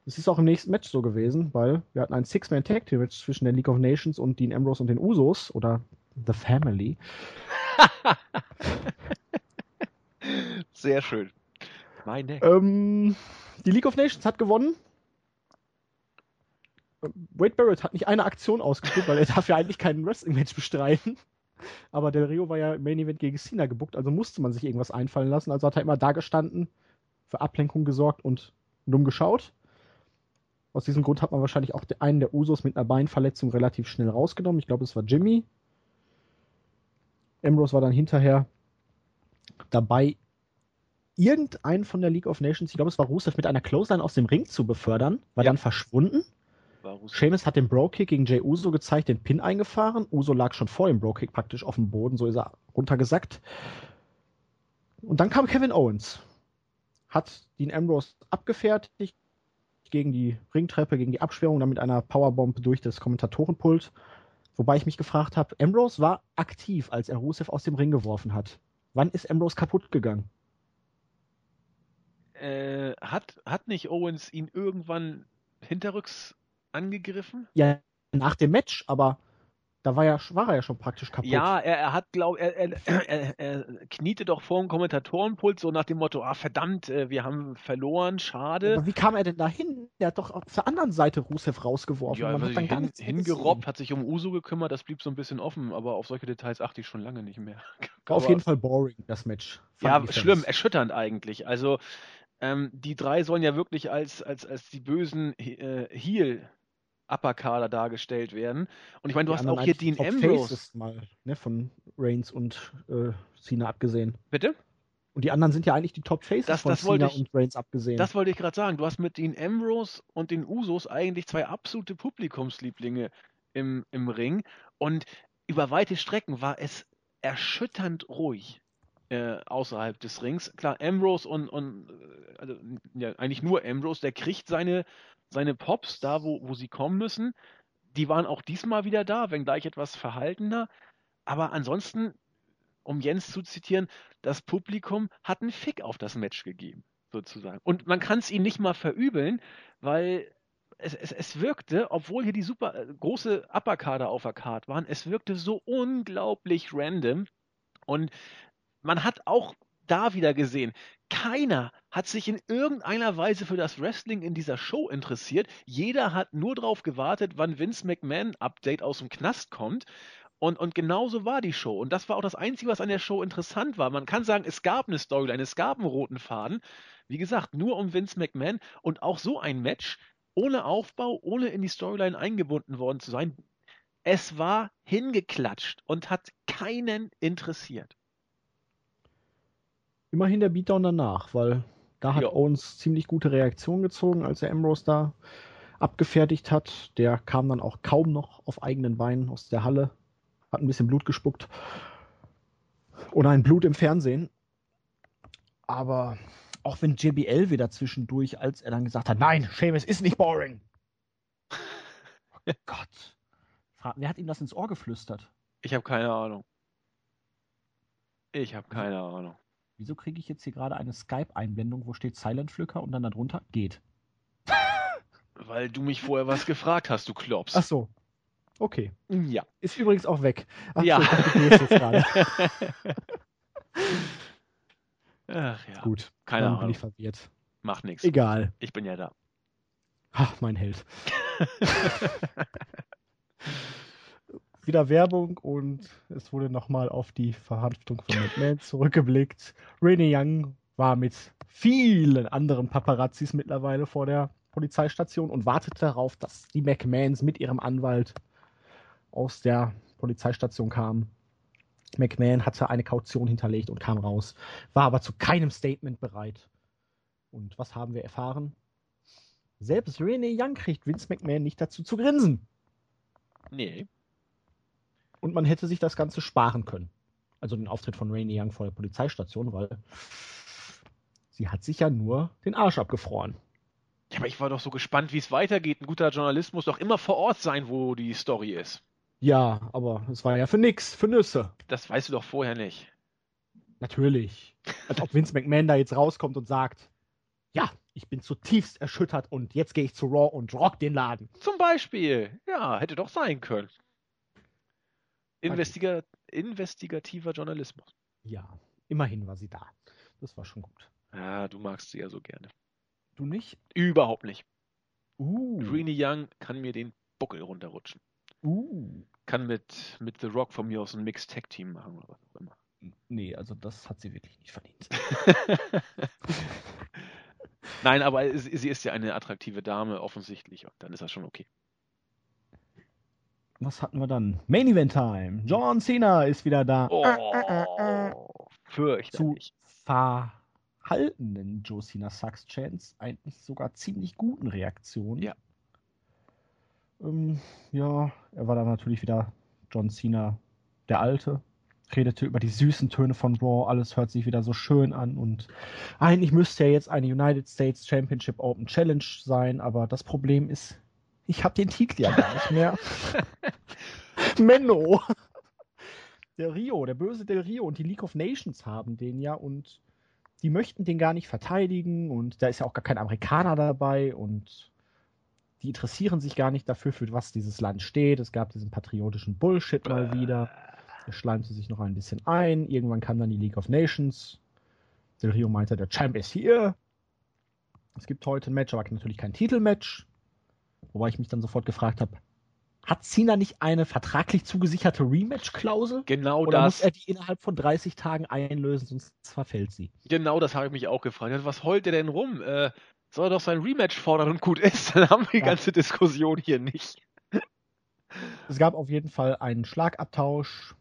Es ist auch im nächsten Match so gewesen, weil wir hatten ein Six-Man-Tag-Team-Match zwischen der League of Nations und Dean Ambrose und den Usos oder The Family. [laughs] Sehr schön. Meine. Ähm, die League of Nations hat gewonnen. Wade Barrett hat nicht eine Aktion ausgeführt, weil er darf ja eigentlich keinen Wrestling-Match bestreiten. Aber Del Rio war ja im Main Event gegen Cena gebuckt, also musste man sich irgendwas einfallen lassen. Also hat er immer da gestanden, für Ablenkung gesorgt und dumm geschaut. Aus diesem Grund hat man wahrscheinlich auch einen der Usos mit einer Beinverletzung relativ schnell rausgenommen. Ich glaube, es war Jimmy. Ambrose war dann hinterher dabei, irgendeinen von der League of Nations, ich glaube, es war Rusev, mit einer Clothesline aus dem Ring zu befördern, war ja. dann verschwunden. Seamus hat den Bro-Kick gegen Jay Uso gezeigt, den Pin eingefahren. Uso lag schon vor dem Bro-Kick praktisch auf dem Boden, so ist er runtergesackt. Und dann kam Kevin Owens, hat Dean Ambrose abgefertigt gegen die Ringtreppe, gegen die Absperrung, dann mit einer Powerbomb durch das Kommentatorenpult Wobei ich mich gefragt habe, Ambrose war aktiv, als er Rusev aus dem Ring geworfen hat. Wann ist Ambrose kaputt gegangen? Äh, hat, hat nicht Owens ihn irgendwann hinterrücks angegriffen? Ja, nach dem Match, aber da war, ja, war er ja schon praktisch kaputt. Ja, er, er hat, glaube er, er, er, er, kniete doch vor dem Kommentatorenpult so nach dem Motto, ah verdammt, äh, wir haben verloren, schade. Aber wie kam er denn da hin? Der hat doch auf der anderen Seite Rusev rausgeworfen. Ja, Man hat dann hin, gar nichts hingerobbt, hat sich um Uso gekümmert, das blieb so ein bisschen offen, aber auf solche Details achte ich schon lange nicht mehr. [laughs] Auf jeden Fall boring, das Match. Ja, schlimm, erschütternd eigentlich. Also ähm, die drei sollen ja wirklich als, als, als die bösen äh, Heel Upper-Kader dargestellt werden. Und ich meine, du hast auch hier Dean Top Ambrose. Faces mal, ne, von Reigns und äh, Cena abgesehen. Bitte? Und die anderen sind ja eigentlich die Top Faces das, von das Cena ich, und Reigns abgesehen. Das wollte ich gerade sagen. Du hast mit Dean Ambrose und den Usos eigentlich zwei absolute Publikumslieblinge im, im Ring. Und über weite Strecken war es erschütternd ruhig. Äh, außerhalb des Rings. Klar, Ambrose und, und äh, also, ja, eigentlich nur Ambrose, der kriegt seine seine Pops da, wo, wo sie kommen müssen. Die waren auch diesmal wieder da, wenngleich etwas verhaltener. Aber ansonsten, um Jens zu zitieren, das Publikum hat einen Fick auf das Match gegeben, sozusagen. Und man kann es ihnen nicht mal verübeln, weil es, es, es wirkte, obwohl hier die super äh, große Upperkader auf der Card waren, es wirkte so unglaublich random. Und man hat auch da wieder gesehen, keiner hat sich in irgendeiner Weise für das Wrestling in dieser Show interessiert. Jeder hat nur darauf gewartet, wann Vince McMahon Update aus dem Knast kommt. Und, und genauso war die Show. Und das war auch das Einzige, was an der Show interessant war. Man kann sagen, es gab eine Storyline, es gab einen roten Faden. Wie gesagt, nur um Vince McMahon und auch so ein Match ohne Aufbau, ohne in die Storyline eingebunden worden zu sein. Es war hingeklatscht und hat keinen interessiert immerhin der Beatdown danach, weil da hat jo. Owens ziemlich gute Reaktion gezogen, als er Ambrose da abgefertigt hat. Der kam dann auch kaum noch auf eigenen Beinen aus der Halle, hat ein bisschen Blut gespuckt. Oder ein Blut im Fernsehen. Aber auch wenn JBL wieder zwischendurch, als er dann gesagt hat, nein, Seamus ist nicht boring. oh [laughs] Gott. Wer hat ihm das ins Ohr geflüstert? Ich habe keine Ahnung. Ich habe keine Ahnung. Wieso kriege ich jetzt hier gerade eine Skype-Einblendung, wo steht Silent Flicker und dann darunter geht? Weil du mich vorher was gefragt hast, du Klops. Ach so. Okay. Ja. Ist übrigens auch weg. Ach Ja. so. [laughs] Ach ja. Gut. Keine dann bin Ahnung. ich verwirrt. Macht nichts. Egal. Ich bin ja da. Ach, mein Held. [laughs] Wieder Werbung und es wurde nochmal auf die Verhaftung von McMahon zurückgeblickt. Renee Young war mit vielen anderen Paparazzis mittlerweile vor der Polizeistation und wartete darauf, dass die McMahons mit ihrem Anwalt aus der Polizeistation kamen. McMahon hatte eine Kaution hinterlegt und kam raus, war aber zu keinem Statement bereit. Und was haben wir erfahren? Selbst Renee Young kriegt Vince McMahon nicht dazu zu grinsen. Nee. Und man hätte sich das Ganze sparen können. Also den Auftritt von Renee Young vor der Polizeistation, weil sie hat sich ja nur den Arsch abgefroren. Ja, aber ich war doch so gespannt, wie es weitergeht. Ein guter Journalist muss doch immer vor Ort sein, wo die Story ist. Ja, aber es war ja für nix, für Nüsse. Das weißt du doch vorher nicht. Natürlich. Als ob Vince McMahon da jetzt rauskommt und sagt, ja, ich bin zutiefst erschüttert und jetzt gehe ich zu Raw und rock den Laden. Zum Beispiel. Ja, hätte doch sein können. Investiga investigativer Journalismus. Ja, immerhin war sie da. Das war schon gut. Ja, du magst sie ja so gerne. Du nicht? Überhaupt nicht. Uh. Greenie Young kann mir den Buckel runterrutschen. Uh. Kann mit, mit The Rock von mir aus ein Mixed Tag Team machen oder was auch immer. Nee, also das hat sie wirklich nicht verdient. [laughs] [laughs] Nein, aber sie sie ist ja eine attraktive Dame, offensichtlich. Und dann ist das schon okay. Was hatten wir dann? Main Event Time. John Cena ist wieder da. Oh, Zu fürchterlich. verhaltenen Joe Cena Sucks Chance eigentlich sogar ziemlich guten Reaktionen. Ja. Ähm, ja, er war dann natürlich wieder John Cena der Alte. Redete über die süßen Töne von Raw, alles hört sich wieder so schön an und eigentlich müsste ja jetzt eine United States Championship Open Challenge sein, aber das Problem ist, ich habe den Titel ja gar nicht mehr. [laughs] Menno. Der Rio, der böse Del Rio und die League of Nations haben den ja und die möchten den gar nicht verteidigen und da ist ja auch gar kein Amerikaner dabei und die interessieren sich gar nicht dafür, für was dieses Land steht. Es gab diesen patriotischen Bullshit mal wieder. Er schleimte sich noch ein bisschen ein. Irgendwann kam dann die League of Nations. Del Rio meinte, der Champ ist hier. Es gibt heute ein Match, aber natürlich kein Titelmatch. Wobei ich mich dann sofort gefragt habe, hat Cena nicht eine vertraglich zugesicherte Rematch-Klausel? Genau Oder muss das. er die innerhalb von 30 Tagen einlösen, sonst verfällt sie? Genau das habe ich mich auch gefragt. Was heult der denn rum? Äh, soll er doch sein Rematch fordern und gut ist, [laughs] dann haben wir die Ja. ganze Diskussion hier nicht. Es gab auf jeden Fall einen Schlagabtausch.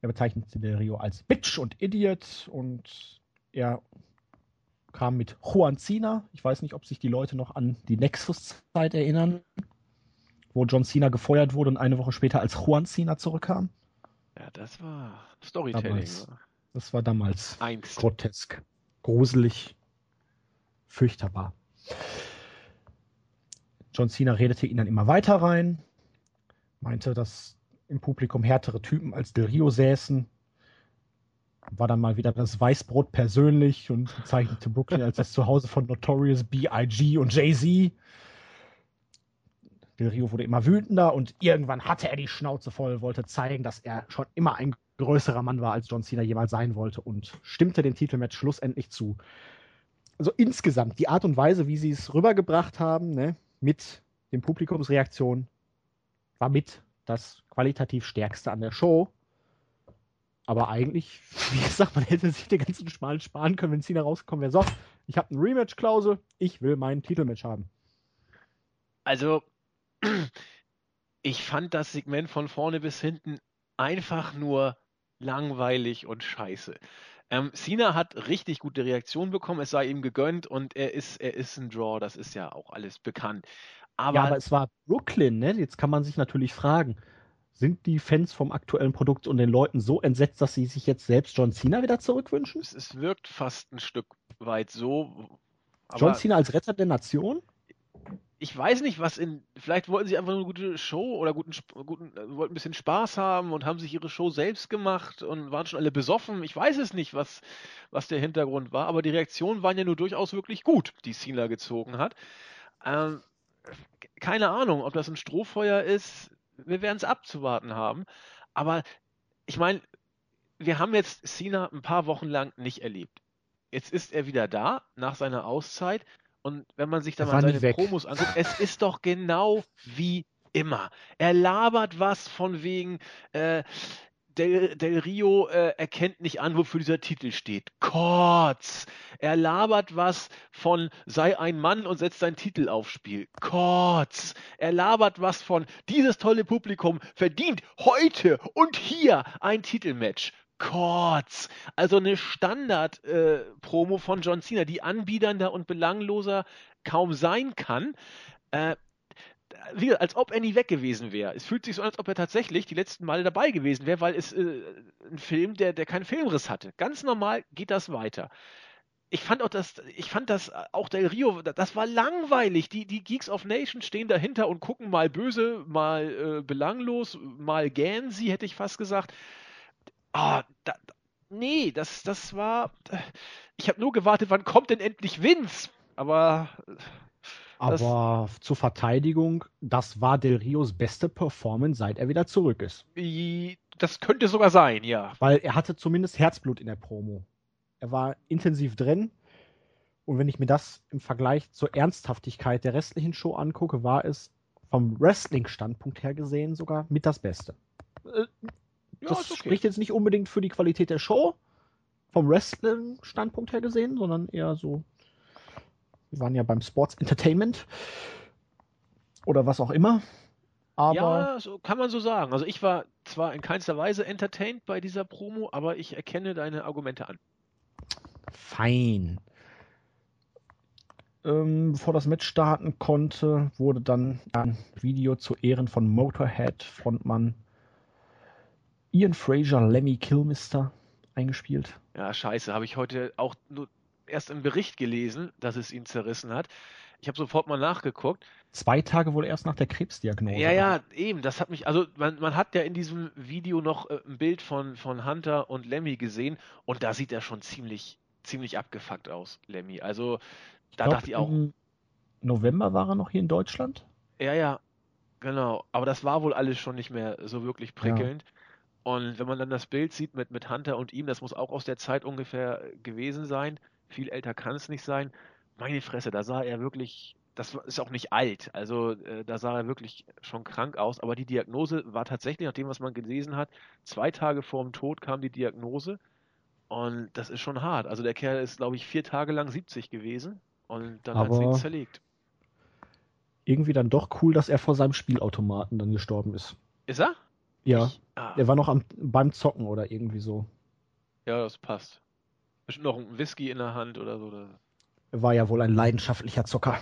Er bezeichnete Del Rio als Bitch und Idiot und er kam mit Juan Cena. Ich weiß nicht, ob sich die Leute noch an die Nexus-Zeit erinnern, wo John Cena gefeuert wurde und eine Woche später als Juan Cena zurückkam. Ja, das war Storytelling. Damals. Das war damals Einst. grotesk, gruselig, fürchterbar. John Cena redete ihn dann immer weiter rein, meinte, dass im Publikum härtere Typen als Del Rio säßen. War dann mal wieder das Weißbrot persönlich und bezeichnete Brooklyn als das Zuhause von Notorious B.I.G. und Jay-Z. Del Rio wurde immer wütender und irgendwann hatte er die Schnauze voll, wollte zeigen, dass er schon immer ein größerer Mann war, als John Cena jemals sein wollte und stimmte dem Titelmatch schlussendlich zu. Also insgesamt, die Art und Weise, wie sie es rübergebracht haben, ne, mit den Publikumsreaktionen, war mit das qualitativ stärkste an der Show. Aber eigentlich, [laughs] wie gesagt, man hätte sich den ganzen Schmalen sparen können, wenn Cena rausgekommen wäre. So, ich habe eine Rematch-Klausel, ich will meinen Titelmatch haben. Also, [clears throat] ich fand das Segment von vorne bis hinten einfach nur langweilig und scheiße. Ähm, Cena hat richtig gute Reaktionen bekommen, es sei ihm gegönnt und er ist, er ist ein Draw, das ist ja auch alles bekannt. Aber, ja, aber es war Brooklyn, ne? Jetzt kann man sich natürlich fragen, sind die Fans vom aktuellen Produkt und den Leuten so entsetzt, dass sie sich jetzt selbst John Cena wieder zurückwünschen? es, es wirkt fast ein Stück weit so. John Cena als Retter der Nation? ich weiß nicht, was in. Vielleicht wollten sie einfach eine gute Show oder guten, guten, äh, wollten ein bisschen Spaß haben und haben sich ihre Show selbst gemacht und waren schon alle besoffen. Ich weiß es nicht, was, was der Hintergrund war, aber die Reaktionen waren ja nur durchaus wirklich gut, die Cena gezogen hat. Ähm, keine Ahnung, ob das ein Strohfeuer ist. Wir werden es abzuwarten haben. Aber ich meine, wir haben jetzt Cena ein paar Wochen lang nicht erlebt. Jetzt ist er wieder da nach seiner Auszeit und wenn man sich da mal seine Promos anguckt, es ist doch genau wie immer. Er labert was von wegen, äh, Del, Del Rio äh, erkennt nicht an, wofür dieser Titel steht. Kotz. Er labert was von sei ein Mann und setzt seinen Titel aufs Spiel. Kotz. Er labert was von dieses tolle Publikum verdient heute und hier ein Titelmatch. Kotz. Also eine Standard-Promo äh, von John Cena, die anbiedernder und belangloser kaum sein kann. Äh, wie, als ob er nie weg gewesen wäre. Es fühlt sich so an, als ob er tatsächlich die letzten Male dabei gewesen wäre, weil es äh, ein Film, der, der keinen Filmriss hatte. Ganz normal geht das weiter. Ich fand auch das, ich fand das auch Del Rio, das war langweilig. Die, die Geeks of Nation stehen dahinter und gucken mal böse, mal äh, belanglos, mal gähnen sie, hätte ich fast gesagt. Ah, da, nee, das, das war. Ich habe nur gewartet, wann kommt denn endlich Vince? Aber. Aber zur Verteidigung, das war Del Rios beste Performance, seit er wieder zurück ist. Das könnte sogar sein, ja. Weil er hatte zumindest Herzblut in der Promo. Er war intensiv drin. Und wenn ich mir das im Vergleich zur Ernsthaftigkeit der restlichen Show angucke, war es vom Wrestling-Standpunkt her gesehen sogar mit das Beste. Äh, ja, das okay. spricht jetzt nicht unbedingt für die Qualität der Show, vom Wrestling-Standpunkt her gesehen, sondern eher so. Wir waren ja beim Sports Entertainment oder was auch immer. Aber ja, so kann man so sagen. Also ich war zwar in keinster Weise entertained bei dieser Promo, aber ich erkenne deine Argumente an. Fein. Ähm, bevor das Match starten konnte, wurde dann ein Video zu Ehren von Motorhead Frontmann Ian Fraser, Lemmy Kilmister eingespielt. Ja, scheiße, habe ich heute auch nur erst im Bericht gelesen, dass es ihn zerrissen hat. Ich habe sofort mal nachgeguckt. Zwei Tage wohl erst nach der Krebsdiagnose. Ja, ja, eben. Das hat mich, also man, man hat ja in diesem Video noch äh, ein Bild von, von Hunter und Lemmy gesehen und da sieht er schon ziemlich, ziemlich abgefuckt aus, Lemmy. Also da glaub, dachte ich auch. Im November war er noch hier in Deutschland? Ja, ja, genau. Aber das war wohl alles schon nicht mehr so wirklich prickelnd. Ja. Und wenn man dann das Bild sieht mit, mit Hunter und ihm, das muss auch aus der Zeit ungefähr gewesen sein. Viel älter kann es nicht sein. Meine Fresse, da sah er wirklich, das ist auch nicht alt, also äh, da sah er wirklich schon krank aus. Aber die Diagnose war tatsächlich, nach dem, was man gelesen hat, zwei Tage vor dem Tod kam die Diagnose. Und das ist schon hart. Also der Kerl ist, glaube ich, vier Tage lang 70 gewesen und dann hat sie ihn zerlegt. Irgendwie dann doch cool, dass er vor seinem Spielautomaten dann gestorben ist. Ist er? Ja. Ich, ah. Der war noch am, beim Zocken oder irgendwie so. Ja, das passt. Bestimmt noch ein Whisky in der Hand oder so. Er war ja wohl ein leidenschaftlicher Zocker.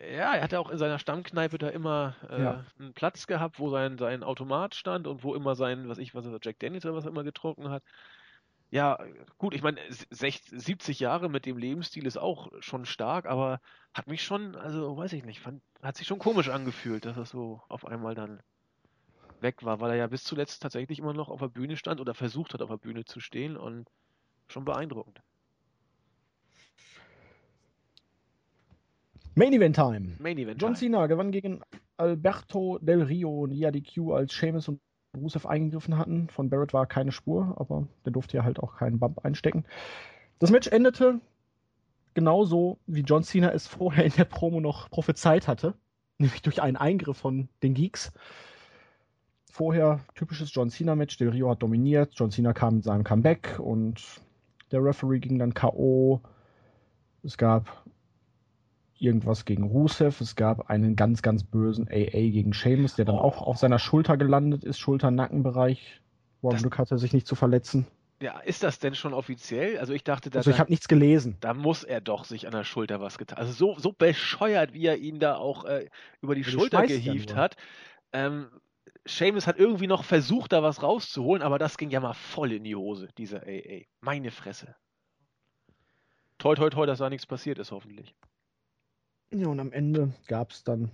Ja, er hatte auch in seiner Stammkneipe da immer äh, ja. einen Platz gehabt, wo sein, sein Automat stand und wo immer sein, was ich, was er, Jack Daniels oder was er immer getrunken hat. Ja, gut, ich meine, 70 Jahre mit dem Lebensstil ist auch schon stark, aber hat mich schon, also weiß ich nicht, fand, hat sich schon komisch angefühlt, dass er so auf einmal dann weg war, weil er ja bis zuletzt tatsächlich immer noch auf der Bühne stand oder versucht hat, auf der Bühne zu stehen und schon beeindruckend. Main Event Time. Main Event John Cena gewann gegen Alberto Del Rio und IADQ, als Seamus und Rusev eingegriffen hatten. Von Barrett war keine Spur, aber der durfte ja halt auch keinen Bump einstecken. Das Match endete genauso, wie John Cena es vorher in der Promo noch prophezeit hatte, [laughs] nämlich durch einen Eingriff von den Geeks vorher typisches John Cena-Match. Del Rio hat dominiert. John Cena kam mit seinem Comeback und der Referee ging dann K.O. Es gab irgendwas gegen Rusev. Es gab einen ganz, ganz bösen AA gegen Sheamus, der dann auch auf seiner Schulter gelandet ist, Schulter-Nackenbereich, wo er Glück hatte, sich nicht zu verletzen. Ja, ist das denn schon offiziell? Also ich dachte, da, also ich habe nichts gelesen. Da muss er doch sich an der Schulter was getan. Also so, so bescheuert, wie er ihn da auch äh, über die Schulter gehievt hat. Ähm, Seamus hat irgendwie noch versucht, da was rauszuholen, aber das ging ja mal voll in die Hose, dieser AA. Meine Fresse. Toi, toi, toi, dass da nichts passiert ist, hoffentlich. Ja, und am Ende gab es dann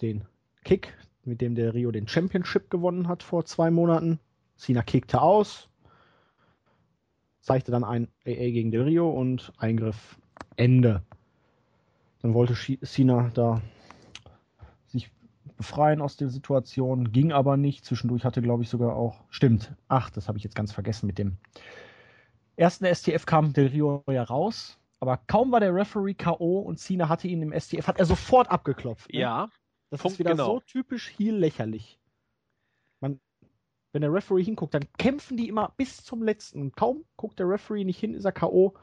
den Kick, mit dem der Rio den Championship gewonnen hat vor zwei Monaten. Cena kickte aus, zeigte dann ein AA gegen Del Rio und Eingriff Ende. Dann wollte Cena da befreien aus der Situation, ging aber nicht. Zwischendurch hatte, glaube ich, sogar auch. Stimmt. Ach, das habe ich jetzt ganz vergessen mit dem ersten STF kam Del Rio ja raus. Aber kaum war der Referee K.O. und Cena hatte ihn im STF, hat er sofort abgeklopft. Ne? Ja. Das Punkt ist wieder genau. so typisch heel lächerlich. Man, wenn der Referee hinguckt, dann kämpfen die immer bis zum letzten. Und kaum guckt der Referee nicht hin, ist er K.O.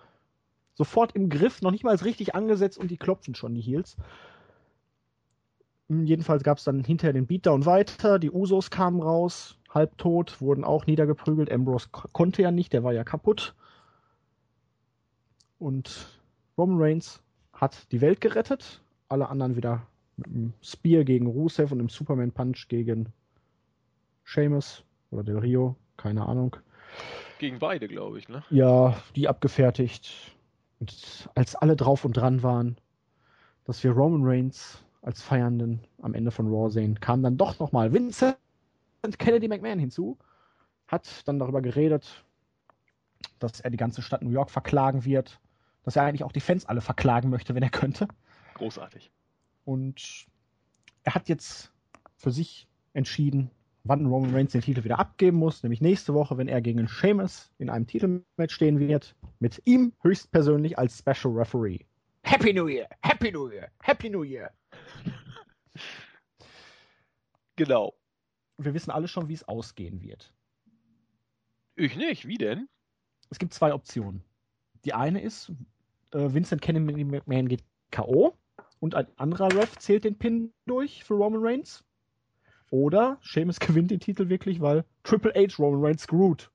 Sofort im Griff, noch nicht mal richtig angesetzt und die klopfen schon, die Heels. Hm, jedenfalls gab es dann hinterher den Beatdown weiter. Die Usos kamen raus, halbtot, wurden auch niedergeprügelt. Ambrose konnte ja nicht, der war ja kaputt. Und Roman Reigns hat die Welt gerettet. Alle anderen wieder mit einem Spear gegen Rusev und einem Superman Punch gegen Sheamus oder Del Rio, keine Ahnung. Gegen beide, glaube ich, ne? Ja, die abgefertigt. Und als alle drauf und dran waren, dass wir Roman Reigns als Feiernden am Ende von Raw sehen, kam dann doch nochmal Vincent Kennedy McMahon hinzu, hat dann darüber geredet, dass er die ganze Stadt New York verklagen wird, dass er eigentlich auch die Fans alle verklagen möchte, wenn er könnte. Großartig. Und er hat jetzt für sich entschieden, wann Roman Reigns den Titel wieder abgeben muss, nämlich nächste Woche, wenn er gegen Sheamus in einem Titelmatch stehen wird, mit ihm höchstpersönlich als Special Referee. Happy New Year! Happy New Year! Happy New Year! Genau. Wir wissen alle schon, wie es ausgehen wird. Ich nicht. Wie denn? Es gibt zwei Optionen. Die eine ist, äh, Vincent Kennedy McMahon geht K.O. und ein anderer Ref zählt den Pin durch für Roman Reigns. Oder Sheamus [laughs] gewinnt den Titel wirklich, weil Triple H Roman Reigns screwed.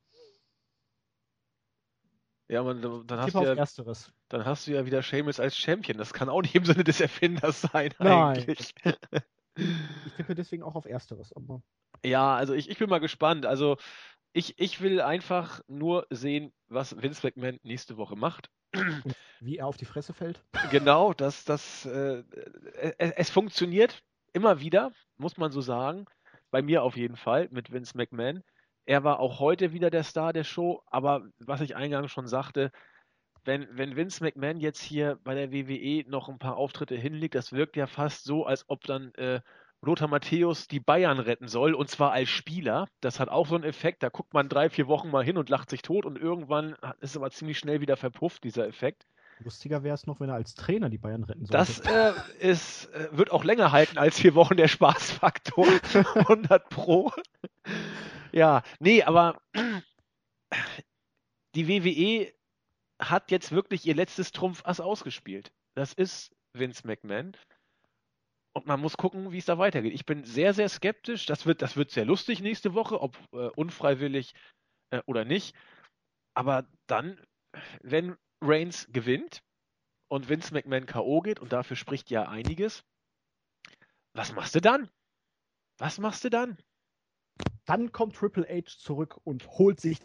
Ja, man, dann, hast du ja, ersteres. dann hast du ja wieder Sheamus als Champion. Das kann auch nicht im Sinne des Erfinders sein, Nein. eigentlich. [laughs] ich tippe deswegen auch auf ersteres. Aber... Ja, also ich, ich bin mal gespannt. Also ich, ich will einfach nur sehen, was Vince McMahon nächste Woche macht. Wie er auf die Fresse fällt. Genau, das, das, äh, es, es funktioniert immer wieder, muss man so sagen. Bei mir auf jeden Fall mit Vince McMahon. Er war auch heute wieder der Star der Show, aber was ich eingangs schon sagte, wenn, wenn Vince McMahon jetzt hier bei der WWE noch ein paar Auftritte hinlegt, das wirkt ja fast so, als ob dann äh, Lothar Matthäus die Bayern retten soll, und zwar als Spieler. Das hat auch so einen Effekt, da guckt man drei, vier Wochen mal hin und lacht sich tot und irgendwann ist aber ziemlich schnell wieder verpufft, dieser Effekt. Lustiger wäre es noch, wenn er als Trainer die Bayern retten sollte. Das äh, ist, äh, wird auch länger halten als vier Wochen der Spaßfaktor. [laughs] 100 Pro. ja, nee, aber die WWE hat jetzt wirklich ihr letztes Trumpfass ausgespielt. Das ist Vince McMahon. Und man muss gucken, wie es da weitergeht. Ich bin sehr, sehr skeptisch. Das wird, das wird sehr lustig nächste Woche, ob äh, unfreiwillig äh, oder nicht. Aber dann, wenn Reigns gewinnt und Vince McMahon K.O. geht, und dafür spricht ja einiges, was machst du dann? Was machst du dann? Dann kommt Triple H zurück und holt sich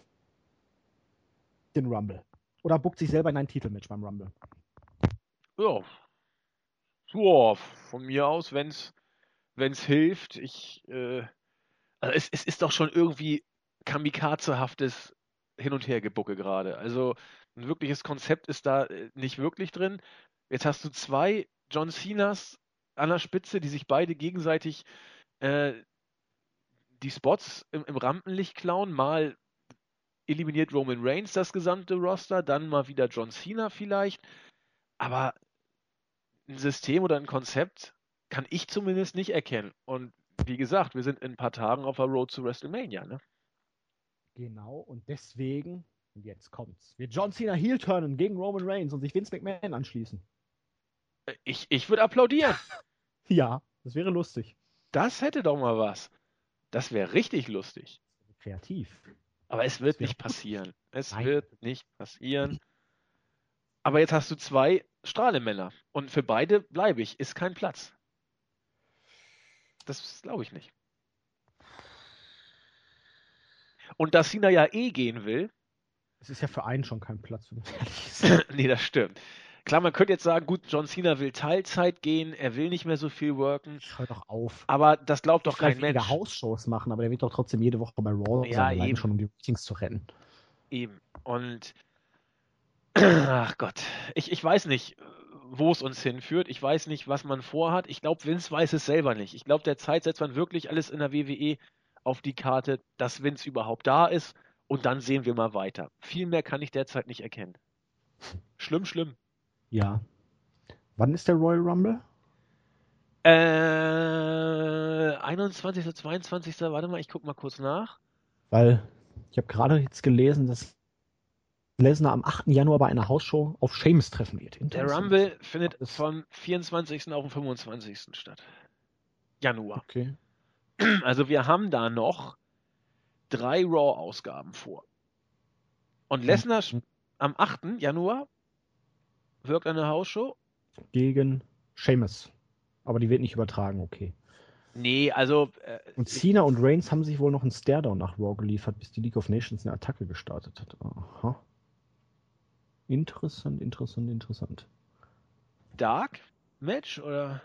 den Rumble. Oder buckt sich selber in ein Titelmatch beim Rumble. Ja, ja, von mir aus, wenn es hilft. Ich, äh, also es, es ist doch schon irgendwie kamikazehaftes Hin- und Hergebucke gerade. Also ein wirkliches Konzept ist da äh, nicht wirklich drin. Jetzt hast du zwei John Cenas an der Spitze, die sich beide gegenseitig äh, die Spots im, im Rampenlicht klauen. Mal eliminiert Roman Reigns das gesamte Roster, dann mal wieder John Cena vielleicht. Aber ein System oder ein Konzept kann ich zumindest nicht erkennen. Und wie gesagt, wir sind in ein paar Tagen auf der Road zu WrestleMania, ne? Genau, und deswegen, und jetzt kommt's, wird John Cena heel turnen gegen Roman Reigns und sich Vince McMahon anschließen. Äh, ich, ich würde applaudieren. [laughs] ja, das wäre lustig. Das hätte doch mal was. Das wäre richtig lustig. Kreativ. Aber es wird nicht passieren. Es Nein. wird nicht passieren. Aber jetzt hast du zwei Strahlemänner. Und für beide bleibe ich. Ist kein Platz. Das glaube ich nicht. Und da Sina ja eh gehen will. Es ist ja für einen schon kein Platz, wenn [laughs] nee, das stimmt. Klar, man könnte jetzt sagen, gut, John Cena will Teilzeit gehen, er will nicht mehr so viel worken. Hör doch auf. Aber das glaubt doch kein Mensch. Mensch. Hausshows machen, aber der wird doch trotzdem jede Woche bei Raw ja, sein, eben. schon um die Ratings zu retten. Eben. Und [clears throat] ach Gott, ich, ich weiß nicht, wo es uns hinführt. Ich weiß nicht, was man vorhat. Ich glaube, Vince weiß es selber nicht. Ich glaube, derzeit setzt man wirklich alles in der WWE auf die Karte, dass Vince überhaupt da ist und dann sehen wir mal weiter. Viel mehr kann ich derzeit nicht erkennen. Schlimm, schlimm. Ja. Wann ist der Royal Rumble? Äh, 21. 22. Warte mal, ich guck mal kurz nach. Weil ich habe gerade jetzt gelesen, dass Lesnar am 8. Januar bei einer Hausshow auf Sheamus treffen wird. Der Rumble findet vom 24. auf den 25. statt. Januar. Okay. Also wir haben da noch drei Raw-Ausgaben vor. Und Lesnar Mhm. am 8. Januar wirkt eine Hausshow. Gegen Sheamus. Aber die wird nicht übertragen, okay. Nee, also. Äh, Und Cena und Reigns haben sich wohl noch einen Staredown nach Raw geliefert, bis die League of Nations eine Attacke gestartet hat. Aha. Interessant, interessant, interessant. Dark Match oder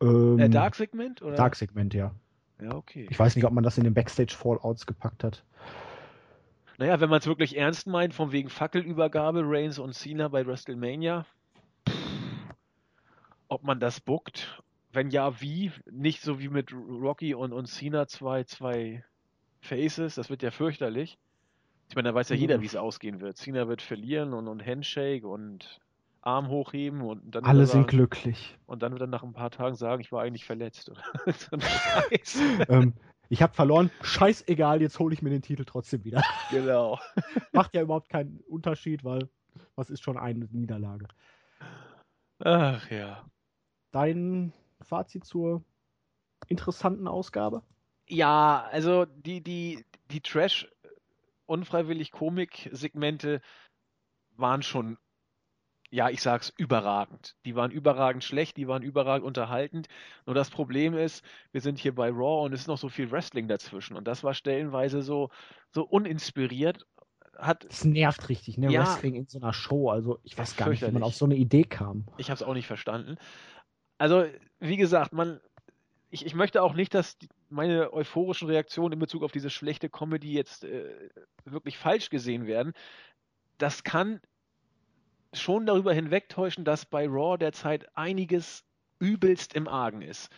Ähm, äh, Dark Segment oder? Dark Segment, ja. Ja, okay. Ich weiß nicht, ob man das in den Backstage Fallouts gepackt hat. Naja, wenn man es wirklich ernst meint, von wegen Fackelübergabe, Reigns und Cena bei WrestleMania, ob man das bookt, wenn ja, wie? Nicht so wie mit Rocky und, und Cena zwei, zwei Faces, das wird ja fürchterlich. Ich meine, da weiß ja jeder, Mhm. wie es ausgehen wird. Cena wird verlieren und, und Handshake und Arm hochheben und dann Alle sind sagen, glücklich. und dann wird er nach ein paar Tagen sagen, ich war eigentlich verletzt. [laughs] [laughs] Ähm, ich habe verloren. Scheißegal, jetzt hole ich mir den Titel trotzdem wieder. [laughs] genau. Macht ja überhaupt keinen Unterschied, weil was ist schon eine Niederlage? Ach ja. Dein Fazit zur interessanten Ausgabe? Ja, also die, die, die Trash unfreiwillig Komik-Segmente waren schon, ja, ich sag's, überragend. Die waren überragend schlecht, die waren überragend unterhaltend. Nur das Problem ist, wir sind hier bei Raw und es ist noch so viel Wrestling dazwischen. Und das war stellenweise so, so uninspiriert. Hat, Das nervt richtig, ne? Ja. Wrestling in so einer Show. Also ich weiß gar nicht, wie man auf so eine Idee kam. ich hab's auch nicht verstanden. Also, wie gesagt, man, ich, ich möchte auch nicht, dass meine euphorischen Reaktionen in Bezug auf diese schlechte Comedy jetzt äh, wirklich falsch gesehen werden. Das kann schon darüber hinwegtäuschen, dass bei Raw derzeit einiges übelst im Argen ist.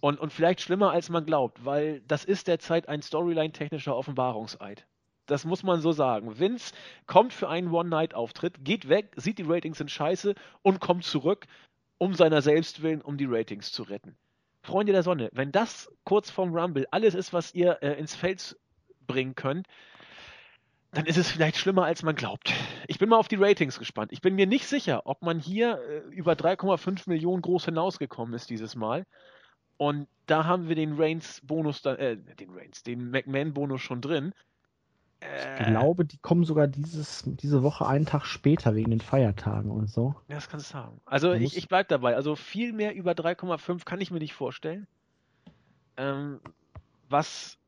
Und, und vielleicht schlimmer, als man glaubt, weil das ist derzeit ein Storyline-technischer Offenbarungseid. Das muss man so sagen. Vince kommt für einen One-Night-Auftritt, geht weg, sieht die Ratings sind scheiße und kommt zurück, um seiner selbst willen, um die Ratings zu retten. Freunde der Sonne, wenn das kurz vorm Rumble alles ist, was ihr äh, ins Feld bringen könnt, dann ist es vielleicht schlimmer, als man glaubt. Ich bin mal auf die Ratings gespannt. Ich bin mir nicht sicher, ob man hier äh, über 3,5 Millionen groß hinausgekommen ist dieses Mal. Und da haben wir den Reigns-Bonus, äh, den Reigns, den McMahon-Bonus schon drin. Ich glaube, die kommen sogar dieses, diese Woche einen Tag später wegen den Feiertagen und so. Ja, das kannst du haben. Also ich, ich bleib dabei. Also viel mehr über 3,5 kann ich mir nicht vorstellen. Ähm, was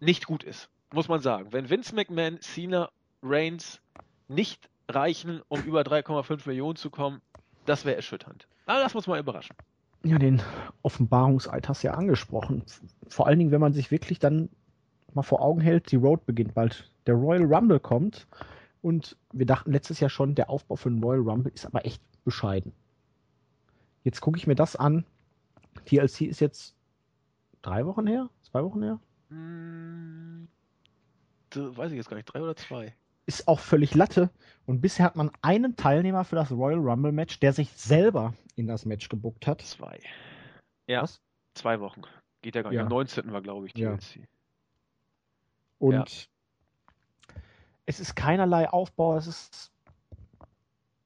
nicht gut ist, muss man sagen. Wenn Vince McMahon, Cena, Reigns nicht reichen, um über 3,5 Millionen zu kommen, das wäre erschütternd. Aber das muss man überraschen. Ja, den Offenbarungseid hast du ja angesprochen. Vor allen Dingen, wenn man sich wirklich dann mal vor Augen hält, die Road beginnt bald. Der Royal Rumble kommt und wir dachten letztes Jahr schon, der Aufbau für den Royal Rumble ist aber echt bescheiden. Jetzt gucke ich mir das an. TLC ist jetzt drei Wochen her? Zwei Wochen her? Hm, weiß ich jetzt gar nicht. Drei oder zwei? Ist auch völlig Latte. Und bisher hat man einen Teilnehmer für das Royal Rumble Match, der sich selber in das Match gebuckt hat. Zwei. Ja, Was? zwei Wochen. Geht ja gar nicht. Ja. Am 19. war, glaube ich, Ja. Und Ja. es ist keinerlei Aufbau, es ist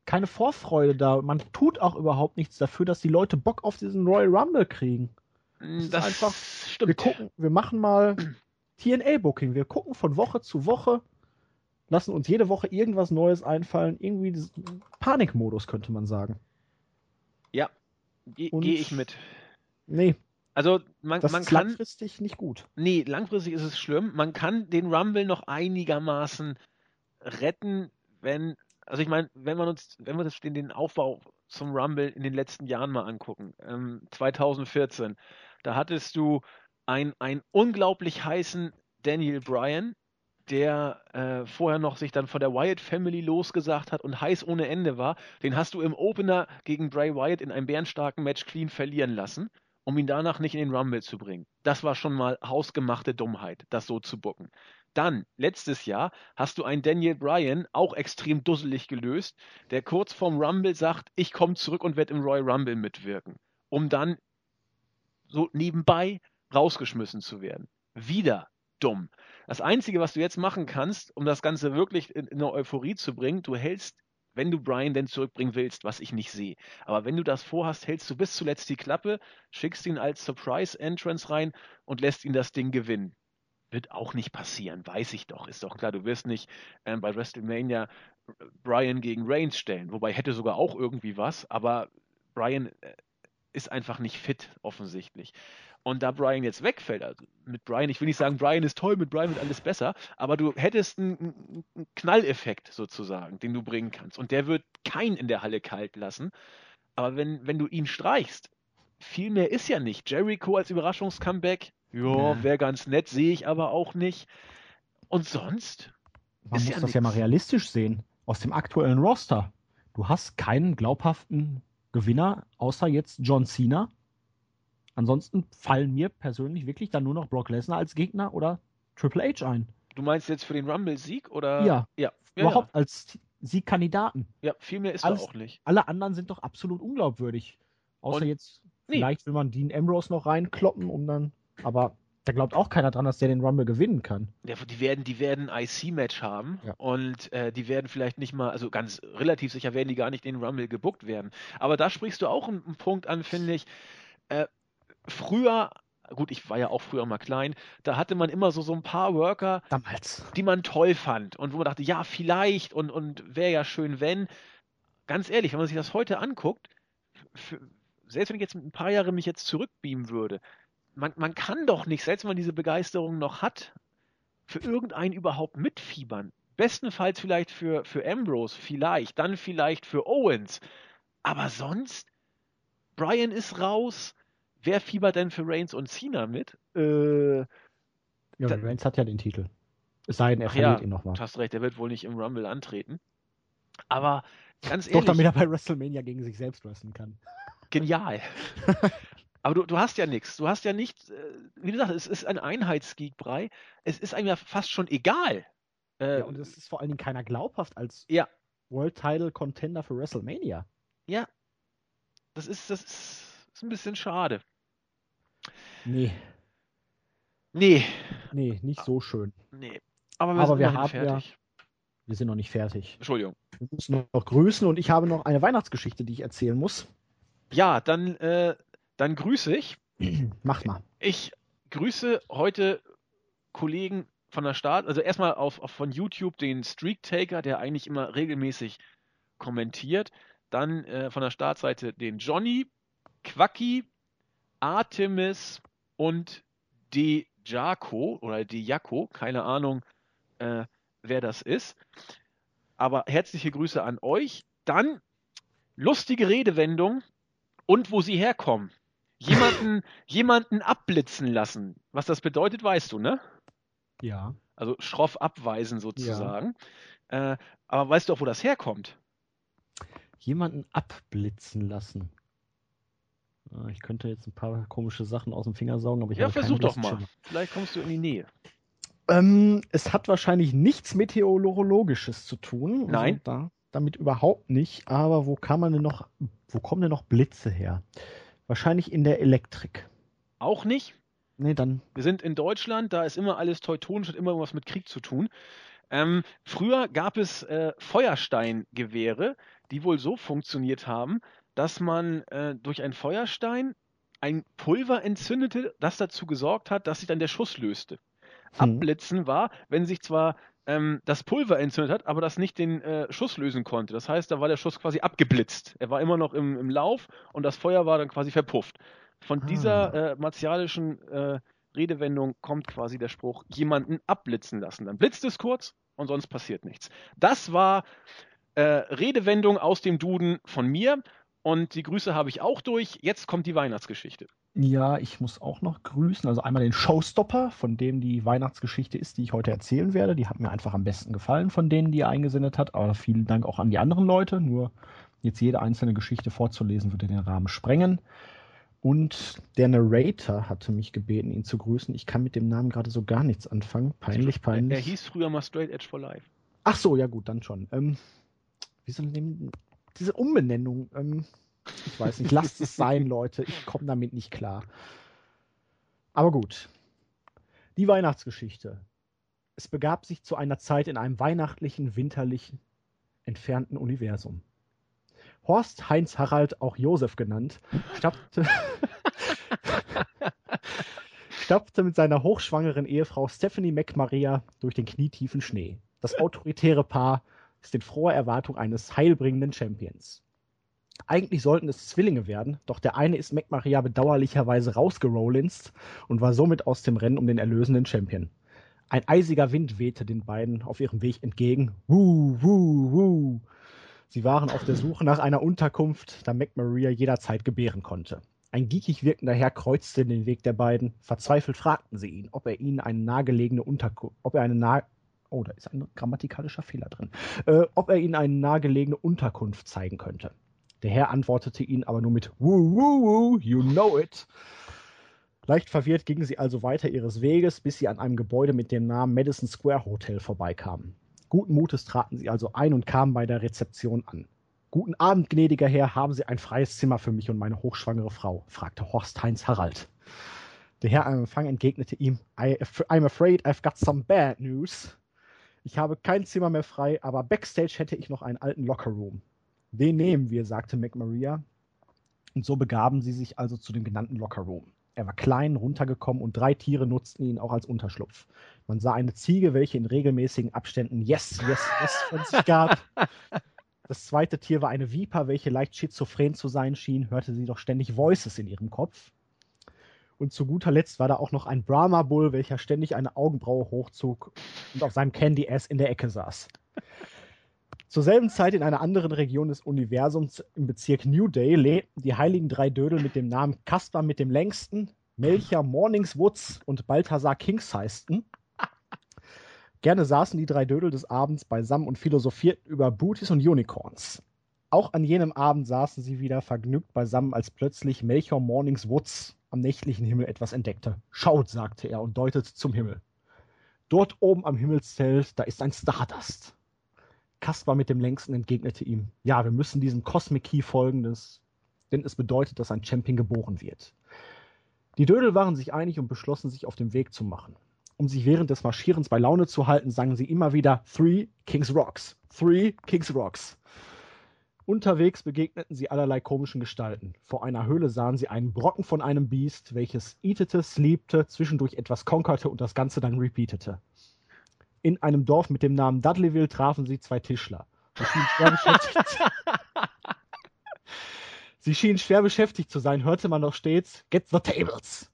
keine Vorfreude da. Man tut auch überhaupt nichts dafür, dass die Leute Bock auf diesen Royal Rumble kriegen. ist Das einfach- stimmt. Wir gucken, wir machen mal TNA-Booking. Wir gucken von Woche zu Woche, lassen uns jede Woche irgendwas Neues einfallen. Irgendwie das- Panikmodus, könnte man sagen. Ge Und- Gehe ich mit. Nee, Also man, das man ist kann, langfristig nicht gut. nee, langfristig ist es schlimm. Man kann den Rumble noch einigermaßen retten, wenn, also ich meine, wenn man uns, wenn wir das den, den Aufbau zum Rumble in den letzten Jahren mal angucken. Ähm, 2014, da hattest du einen unglaublich heißen Daniel Bryan, der äh, vorher noch sich dann von der Wyatt Family losgesagt hat und heiß ohne Ende war. Den hast du im Opener gegen Bray Wyatt in einem bärenstarken Match clean verlieren lassen, um ihn danach nicht in den Rumble zu bringen. Das war schon mal hausgemachte Dummheit, das so zu bucken. Dann, letztes Jahr, hast du einen Daniel Bryan, auch extrem dusselig gelöst, der kurz vorm Rumble sagt, ich komme zurück und werde im Royal Rumble mitwirken, um dann so nebenbei rausgeschmissen zu werden. Wieder dumm. Das Einzige, was du jetzt machen kannst, um das Ganze wirklich in, in eine Euphorie zu bringen, du hältst, wenn du Brian denn zurückbringen willst, was ich nicht sehe. Aber wenn du das vorhast, hältst du bis zuletzt die Klappe, schickst ihn als Surprise Entrance rein und lässt ihn das Ding gewinnen. Wird auch nicht passieren, weiß ich doch. Ist doch klar, du wirst nicht ähm, bei WrestleMania Brian gegen Reigns stellen. Wobei hätte sogar auch irgendwie was, aber Brian äh, ist einfach nicht fit, offensichtlich. Und da Brian jetzt wegfällt, also mit Brian, ich will nicht sagen, Brian ist toll, mit Brian wird alles besser, aber du hättest einen, einen Knalleffekt sozusagen, den du bringen kannst. Und der wird keinen in der Halle kalt lassen. Aber wenn, wenn du ihn streichst, viel mehr ist ja nicht. Jericho als Überraschungscomeback, ja, wäre ganz nett, sehe ich aber auch nicht. Und sonst? Man muss ja das nix. ja mal realistisch sehen. Aus dem aktuellen Roster. Du hast keinen glaubhaften Gewinner, außer jetzt John Cena. Ansonsten fallen mir persönlich wirklich dann nur noch Brock Lesnar als Gegner oder Triple H ein. Du meinst jetzt für den Rumble-Sieg oder? Ja. ja. Überhaupt ja. als Siegkandidaten. Ja, viel mehr ist Alles, auch nicht. Alle anderen sind doch absolut unglaubwürdig. Außer Und, jetzt, nee. vielleicht will man Dean Ambrose noch reinkloppen, um dann. Aber da glaubt auch keiner dran, dass der den Rumble gewinnen kann. Ja, die werden, die werden ein IC-Match haben ja. und äh, die werden vielleicht nicht mal, also ganz relativ sicher werden die gar nicht in den Rumble gebuckt werden. Aber da sprichst du auch einen, einen Punkt an, finde ich. Äh, früher gut, ich war ja auch früher mal klein, da hatte man immer so, so ein paar Worker, Damals. die man toll fand und wo man dachte, ja, vielleicht und, und wäre ja schön, wenn. Ganz ehrlich, wenn man sich das heute anguckt, für, selbst wenn ich jetzt ein paar Jahre mich jetzt zurückbeamen würde, man, man kann doch nicht, selbst wenn man diese Begeisterung noch hat, für irgendeinen überhaupt mitfiebern. Bestenfalls vielleicht für, für Ambrose, vielleicht, dann vielleicht für Owens. Aber sonst, Brian ist raus. Wer fiebert denn für Reigns und Cena mit? Äh, ja, Reigns hat ja den Titel. Es sei denn, er verliert ja, ihn nochmal. Du hast recht, er wird wohl nicht im Rumble antreten. Aber ganz ehrlich. Doch, damit er bei WrestleMania gegen sich selbst wresteln kann. Genial. [laughs] Aber du, du hast ja nichts. Du hast ja nicht, äh, wie gesagt, es ist ein Einheitsgeek-Brei. Es ist einem ja fast schon egal. Äh, ja, und es ist vor allen Dingen keiner glaubhaft als ja. World Title Contender für WrestleMania. Ja. Das ist, das ist, ist ein bisschen schade. Nee. Nee. Nee, nicht so schön. Nee. Aber wir, Aber wir haben fertig. Ja, wir sind noch nicht fertig. Entschuldigung. Wir müssen noch grüßen und ich habe noch eine Weihnachtsgeschichte, die ich erzählen muss. Ja, dann äh, dann grüße ich. [clears throat] Mach mal. Ich grüße heute Kollegen von der Start, also erstmal auf, auf von YouTube den Streak Taker, der eigentlich immer regelmäßig kommentiert. Dann äh, von der Startseite den Johnny, Quacki, Artemis und De Jaco oder De Jaco, keine Ahnung, äh, wer das ist. Aber herzliche Grüße an euch. Dann lustige Redewendung und wo sie herkommen jemanden, jemanden abblitzen lassen. Was das bedeutet, weißt du, ne? Ja. Also schroff abweisen sozusagen. Ja. Äh, aber weißt du auch, wo das herkommt? Jemanden abblitzen lassen. Ah, ich könnte jetzt ein paar komische Sachen aus dem Finger saugen, aber ich ja, habe versuch doch mal. Vielleicht kommst du in die Nähe. Ähm, es hat wahrscheinlich nichts Meteorologisches zu tun. Also Nein. Also da, damit überhaupt nicht. Aber wo kann man denn noch, wo kommen denn noch Blitze her? Wahrscheinlich in der Elektrik. Auch nicht? Nee, dann. Wir sind in Deutschland, da ist immer alles teutonisch, hat immer was mit Krieg zu tun. Ähm, früher gab es äh, Feuersteingewehre, die wohl so funktioniert haben, dass man äh, durch einen Feuerstein ein Pulver entzündete, das dazu gesorgt hat, dass sich dann der Schuss löste. Hm. Abblitzen war, wenn sich zwar ähm, das Pulver entzündet hat, aber das nicht den äh, Schuss lösen konnte. Das heißt, da war der Schuss quasi abgeblitzt. Er war immer noch im, im Lauf und das Feuer war dann quasi verpufft. Von ah. dieser äh, martialischen äh, Redewendung kommt quasi der Spruch, jemanden abblitzen lassen. Dann blitzt es kurz und sonst passiert nichts. Das war äh, Redewendung aus dem Duden von mir Und die Grüße habe ich auch durch. Jetzt kommt die Weihnachtsgeschichte. Ja, ich muss auch noch grüßen. Also einmal den Showstopper, von dem die Weihnachtsgeschichte ist, die ich heute erzählen werde. Die hat mir einfach am besten gefallen von denen, die er eingesendet hat. Aber vielen Dank auch an die anderen Leute. Nur jetzt jede einzelne Geschichte vorzulesen, würde den Rahmen sprengen. Und der Narrator hatte mich gebeten, ihn zu grüßen. Ich kann mit dem Namen gerade so gar nichts anfangen. Peinlich, peinlich. Er hieß früher mal Straight Edge for Life. Ach so, ja gut, dann schon. Ähm, wie soll denn diese Umbenennung? Ähm, ich weiß nicht, lasst es sein, Leute. Ich komme damit nicht klar. Aber gut. Die Weihnachtsgeschichte. Es begab sich zu einer Zeit in einem weihnachtlichen, winterlichen, entfernten Universum. Horst Heinz Harald, auch Josef genannt, stapfte, [laughs] stapfte mit seiner hochschwangeren Ehefrau Stephanie McMaria durch den knietiefen Schnee. Das autoritäre Paar ist in froher Erwartung eines heilbringenden Champions. Eigentlich sollten es Zwillinge werden, doch der eine ist McMaria bedauerlicherweise rausgerollinst und war somit aus dem Rennen um den erlösenden Champion. Ein eisiger Wind wehte den beiden auf ihrem Weg entgegen. Wuh, wuh, wuh. Sie waren auf der Suche nach einer Unterkunft, da McMaria jederzeit gebären konnte. Ein geekig wirkender Herr kreuzte den Weg der beiden. Verzweifelt fragten sie ihn, ob er ihnen eine nahegelegene Unterkunft, ob er eine nah oh, da ist ein grammatikalischer Fehler drin, äh, ob er ihnen eine nahegelegene Unterkunft zeigen könnte. Der Herr antwortete ihnen aber nur mit Woo, woo, woo, you know it. Leicht verwirrt gingen sie also weiter ihres Weges, bis sie an einem Gebäude mit dem Namen Madison Square Hotel vorbeikamen. Guten Mutes traten sie also ein und kamen bei der Rezeption an. Guten Abend, gnädiger Herr, haben Sie ein freies Zimmer für mich und meine hochschwangere Frau? fragte Horst Heinz Harald. Der Herr am Empfang entgegnete ihm, I'm afraid I've got some bad news. Ich habe kein Zimmer mehr frei, aber backstage hätte ich noch einen alten Lockerroom. Den nehmen wir, sagte McMaria. Und so begaben sie sich also zu dem genannten Lockerroom. Er war klein, runtergekommen und drei Tiere nutzten ihn auch als Unterschlupf. Man sah eine Ziege, welche in regelmäßigen Abständen Yes, Yes, Yes von sich gab. Das zweite Tier war eine Viper, welche leicht schizophren zu sein schien, hörte sie doch ständig Voices in ihrem Kopf. Und zu guter Letzt war da auch noch ein Brahma Bull, welcher ständig eine Augenbraue hochzog und auf seinem Candy Ass in der Ecke saß. Zur selben Zeit in einer anderen Region des Universums im Bezirk New Day lebten die heiligen drei Dödel mit dem Namen Kaspar mit dem längsten, Melcher Morningswoods und Balthasar Kingsheisten. Gerne saßen die drei Dödel des Abends beisammen und philosophierten über Booties und Unicorns. Auch an jenem Abend saßen sie wieder vergnügt beisammen, als plötzlich Melchior Morningswoods am nächtlichen Himmel etwas entdeckte. Schaut, sagte er und deutete zum Himmel. Dort oben am Himmelszelt, da ist ein Stardust. Kaspar mit dem längsten entgegnete ihm, ja, wir müssen diesem Cosmic Key folgen, denn es bedeutet, dass ein Champion geboren wird. Die Dödel waren sich einig und beschlossen, sich auf den Weg zu machen. Um sich während des Marschierens bei Laune zu halten, sangen sie immer wieder Three Kings Rocks, Three Kings Rocks. Unterwegs begegneten sie allerlei komischen Gestalten. Vor einer Höhle sahen sie einen Brocken von einem Biest, welches eatete, sleepte, zwischendurch etwas konkerte und das Ganze dann repeatete. In einem Dorf mit dem Namen Dudleyville trafen sie zwei Tischler. Sie schienen schwer beschäftigt, [laughs] sie schienen schwer beschäftigt zu sein, hörte man doch stets Get the tables!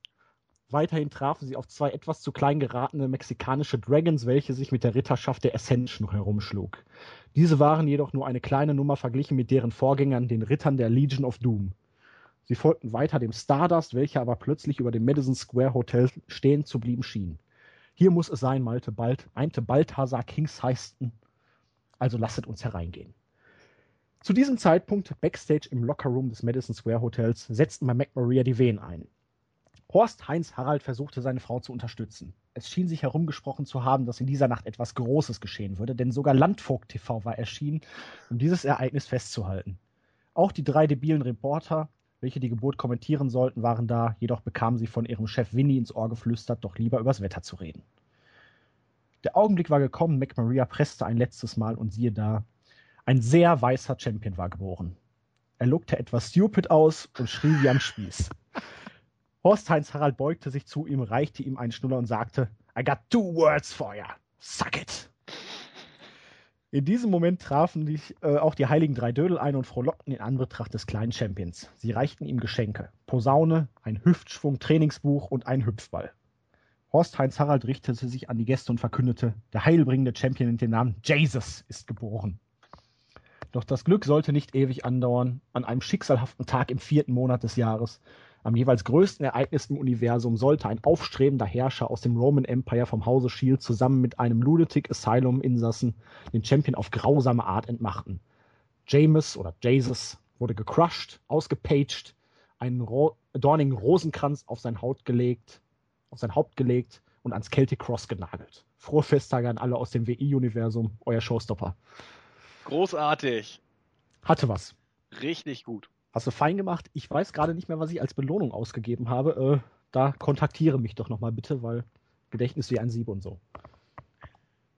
Weiterhin trafen sie auf zwei etwas zu klein geratene mexikanische Dragons, welche sich mit der Ritterschaft der Ascension herumschlug. Diese waren jedoch nur eine kleine Nummer verglichen mit deren Vorgängern, den Rittern der Legion of Doom. Sie folgten weiter dem Stardust, welcher aber plötzlich über dem Madison Square Hotel stehen zu blieben schien. Hier muss es sein, malte bald, meinte Balthasar Kingsheisten. Also lasset uns hereingehen. Zu diesem Zeitpunkt, backstage im Lockerroom des Madison Square Hotels, setzten bei McMaria die Wehen ein. Horst Heinz Harald versuchte seine Frau zu unterstützen. Es schien sich herumgesprochen zu haben, dass in dieser Nacht etwas Großes geschehen würde, denn sogar Landvogt TV war erschienen, um dieses Ereignis festzuhalten. Auch die drei debilen Reporter, welche die Geburt kommentieren sollten, waren da, jedoch bekamen sie von ihrem Chef Winnie ins Ohr geflüstert, doch lieber übers Wetter zu reden. Der Augenblick war gekommen, McMaria presste ein letztes Mal und siehe da, ein sehr weißer Champion war geboren. Er lookte etwas stupid aus und schrie wie am Spieß. [laughs] Horst Heinz Harald beugte sich zu ihm, reichte ihm einen Schnuller und sagte, I got two words for you. Suck it. In diesem Moment trafen die, äh, auch die heiligen drei Dödel ein und frohlockten in Anbetracht des kleinen Champions. Sie reichten ihm Geschenke. Posaune, ein Hüftschwung-Trainingsbuch und einen Hüpfball. Horst Heinz Harald richtete sich an die Gäste und verkündete, der heilbringende Champion mit dem Namen Jesus ist geboren. Doch das Glück sollte nicht ewig andauern. An einem schicksalhaften Tag im vierten Monat des Jahres, am jeweils größten Ereignis im Universum, sollte ein aufstrebender Herrscher aus dem Roman Empire vom Hause Shield zusammen mit einem Lunatic Asylum Insassen den Champion auf grausame Art entmachten. James oder Jesus wurde gecrushed, ausgepaged, einen Ro dornigen Rosenkranz auf sein Haut gelegt, auf sein Haupt gelegt und ans Celtic Cross genagelt. Frohe Festtage an alle aus dem WI-Universum, euer Showstopper. Großartig. Hatte was. Richtig gut. Hast du fein gemacht. Ich weiß gerade nicht mehr, was ich als Belohnung ausgegeben habe. Äh, da kontaktiere mich doch nochmal bitte, weil Gedächtnis wie ein Sieb und so.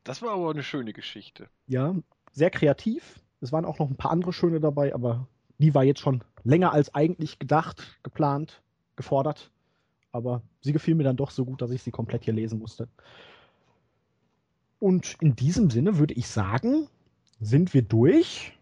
Das war aber eine schöne Geschichte. Ja, sehr kreativ. Es waren auch noch ein paar andere schöne dabei, aber die war jetzt schon länger als eigentlich gedacht, geplant, gefordert. Aber sie gefiel mir dann doch so gut, dass ich sie komplett hier lesen musste. Und in diesem Sinne würde ich sagen, sind wir durch.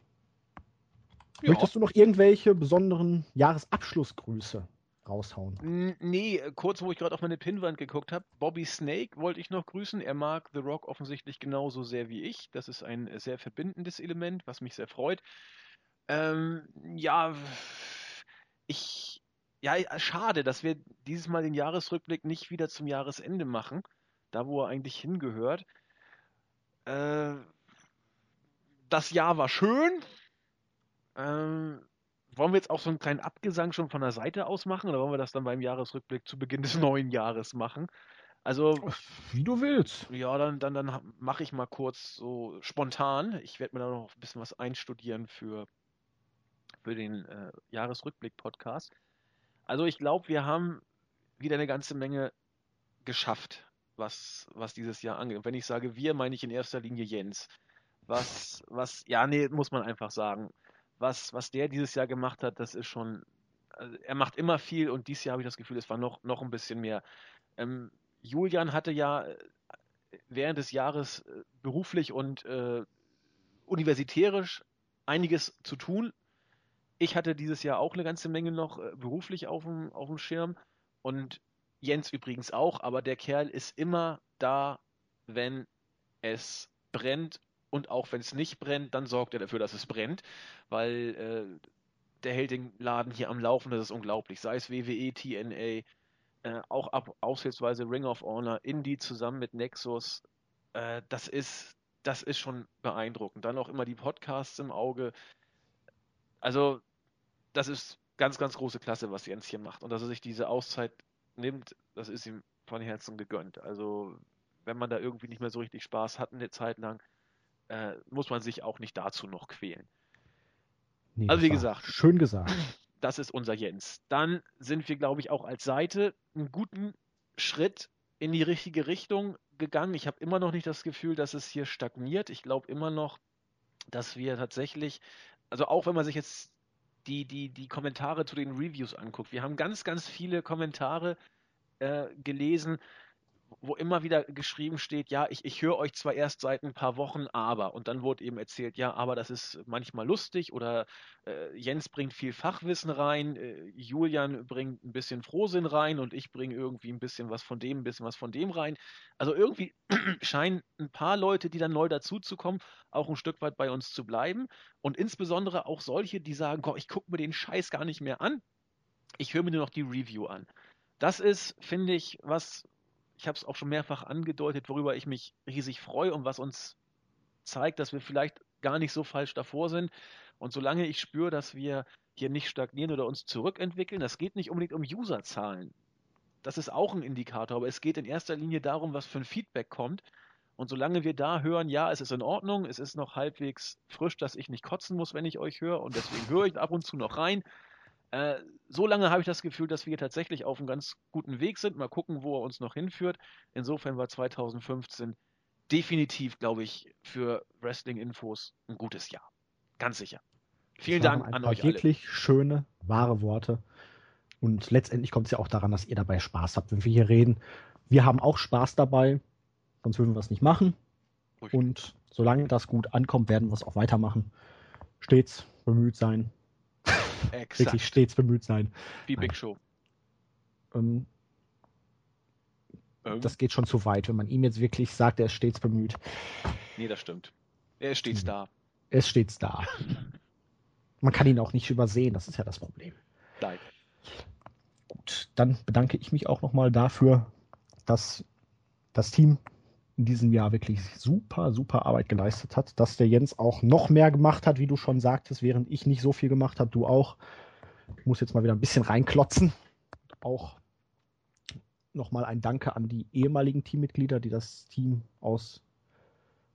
Ja. Möchtest du noch irgendwelche besonderen Jahresabschlussgrüße raushauen? Nee, kurz, wo ich gerade auf meine Pinnwand geguckt habe, Bobby Snake wollte ich noch grüßen. Er mag The Rock offensichtlich genauso sehr wie ich. Das ist ein sehr verbindendes Element, was mich sehr freut. Ähm, ja, ich, ja, schade, dass wir dieses Mal den Jahresrückblick nicht wieder zum Jahresende machen, da wo er eigentlich hingehört. Äh, das Jahr war schön. Ähm, wollen wir jetzt auch so einen kleinen Abgesang schon von der Seite aus machen oder wollen wir das dann beim Jahresrückblick zu Beginn des [laughs] neuen Jahres machen? Also. Wie du willst. Ja, dann, dann, dann mache ich mal kurz so spontan. Ich werde mir da noch ein bisschen was einstudieren für, für den äh, Jahresrückblick-Podcast. Also ich glaube, wir haben wieder eine ganze Menge geschafft, was, was dieses Jahr angeht. Und wenn ich sage wir, meine ich in erster Linie Jens was, was, ja, nee, muss man einfach sagen. Was, was der dieses Jahr gemacht hat, das ist schon, also er macht immer viel und dieses Jahr habe ich das Gefühl, es war noch, noch ein bisschen mehr. Ähm, Julian hatte ja äh, während des Jahres äh, beruflich und äh, universitärisch einiges zu tun. Ich hatte dieses Jahr auch eine ganze Menge noch äh, beruflich auf dem, auf dem Schirm und Jens übrigens auch, aber der Kerl ist immer da, wenn es brennt und auch wenn es nicht brennt, dann sorgt er dafür, dass es brennt, weil äh, der hält den Laden hier am Laufen, das ist unglaublich. Sei es WWE, TNA, äh, auch ab, aushilfsweise Ring of Honor, Indie zusammen mit Nexus, äh, das ist, das ist schon beeindruckend. Dann auch immer die Podcasts im Auge. Also, das ist ganz, ganz große Klasse, was Jens hier macht. Und dass er sich diese Auszeit nimmt, das ist ihm von Herzen gegönnt. Also, wenn man da irgendwie nicht mehr so richtig Spaß hat eine Zeit lang, äh, muss man sich auch nicht dazu noch quälen. Nee, also wie gesagt. Schön gesagt. [clears throat] Das ist unser Jens. Dann sind wir, glaube ich, auch als Seite einen guten Schritt in die richtige Richtung gegangen. Ich habe immer noch nicht das Gefühl, dass es hier stagniert. Ich glaube immer noch, dass wir tatsächlich, also auch wenn man sich jetzt die, die, die Kommentare zu den Reviews anguckt, wir haben ganz, ganz viele Kommentare äh, gelesen, wo immer wieder geschrieben steht, ja, ich, ich höre euch zwar erst seit ein paar Wochen, aber, und dann wurde eben erzählt, ja, aber das ist manchmal lustig oder äh, Jens bringt viel Fachwissen rein, äh, Julian bringt ein bisschen Frohsinn rein und ich bringe irgendwie ein bisschen was von dem, ein bisschen was von dem rein. Also irgendwie [clears throat] scheinen ein paar Leute, die dann neu dazuzukommen, auch ein Stück weit bei uns zu bleiben und insbesondere auch solche, die sagen, komm, ich gucke mir den Scheiß gar nicht mehr an, ich höre mir nur noch die Review an. Das ist, finde ich, was, ich habe es auch schon mehrfach angedeutet, worüber ich mich riesig freue und was uns zeigt, dass wir vielleicht gar nicht so falsch davor sind. Und solange ich spüre, dass wir hier nicht stagnieren oder uns zurückentwickeln, das geht nicht unbedingt um Userzahlen. Das ist auch ein Indikator, aber es geht in erster Linie darum, was für ein Feedback kommt. Und solange wir da hören, ja, es ist in Ordnung, es ist noch halbwegs frisch, dass ich nicht kotzen muss, wenn ich euch höre und deswegen höre ich ab und zu noch rein, äh, so lange habe ich das Gefühl, dass wir tatsächlich auf einem ganz guten Weg sind. Mal gucken, wo er uns noch hinführt. Insofern war 2015 definitiv, glaube ich, für Wrestling-Infos ein gutes Jahr. Ganz sicher. Vielen Dank an euch wirklich alle. schöne, wahre Worte. Und letztendlich kommt es ja auch daran, dass ihr dabei Spaß habt, wenn wir hier reden. Wir haben auch Spaß dabei, sonst würden wir es nicht machen. Richtig. Und solange das gut ankommt, werden wir es auch weitermachen. Stets bemüht sein, Exakt. wirklich stets bemüht sein. Wie Big Show. Ähm, ähm. Das geht schon zu weit, wenn man ihm jetzt wirklich sagt, er ist stets bemüht. Nee, das stimmt. Er ist stets hm. da. Es steht's da. [laughs] Man kann ihn auch nicht übersehen, das ist ja das Problem. Nein. Gut, dann bedanke ich mich auch nochmal dafür, dass das Team in diesem Jahr wirklich super, super Arbeit geleistet hat, dass der Jens auch noch mehr gemacht hat, wie du schon sagtest, während ich nicht so viel gemacht habe, du auch. Ich muss jetzt mal wieder ein bisschen reinklotzen. Auch nochmal ein Danke an die ehemaligen Teammitglieder, die das Team aus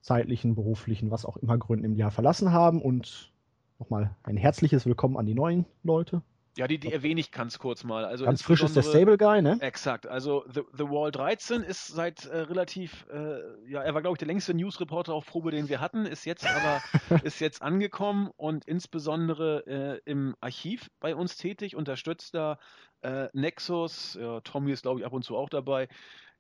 zeitlichen, beruflichen, was auch immer Gründen im Jahr verlassen haben. Und nochmal ein herzliches Willkommen an die neuen Leute. Ja, die, die erwähne ich ganz kurz mal. Also Ganz frisch ist der Stable Guy, ne? Exakt. Also The, The Wall 13 ist seit äh, relativ, äh, ja, er war glaube ich der längste News-Reporter auf Probe, den wir hatten, ist jetzt aber [laughs] ist jetzt angekommen und insbesondere äh, im Archiv bei uns tätig, unterstützt da äh, Nexus, ja, Tommy ist glaube ich ab und zu auch dabei.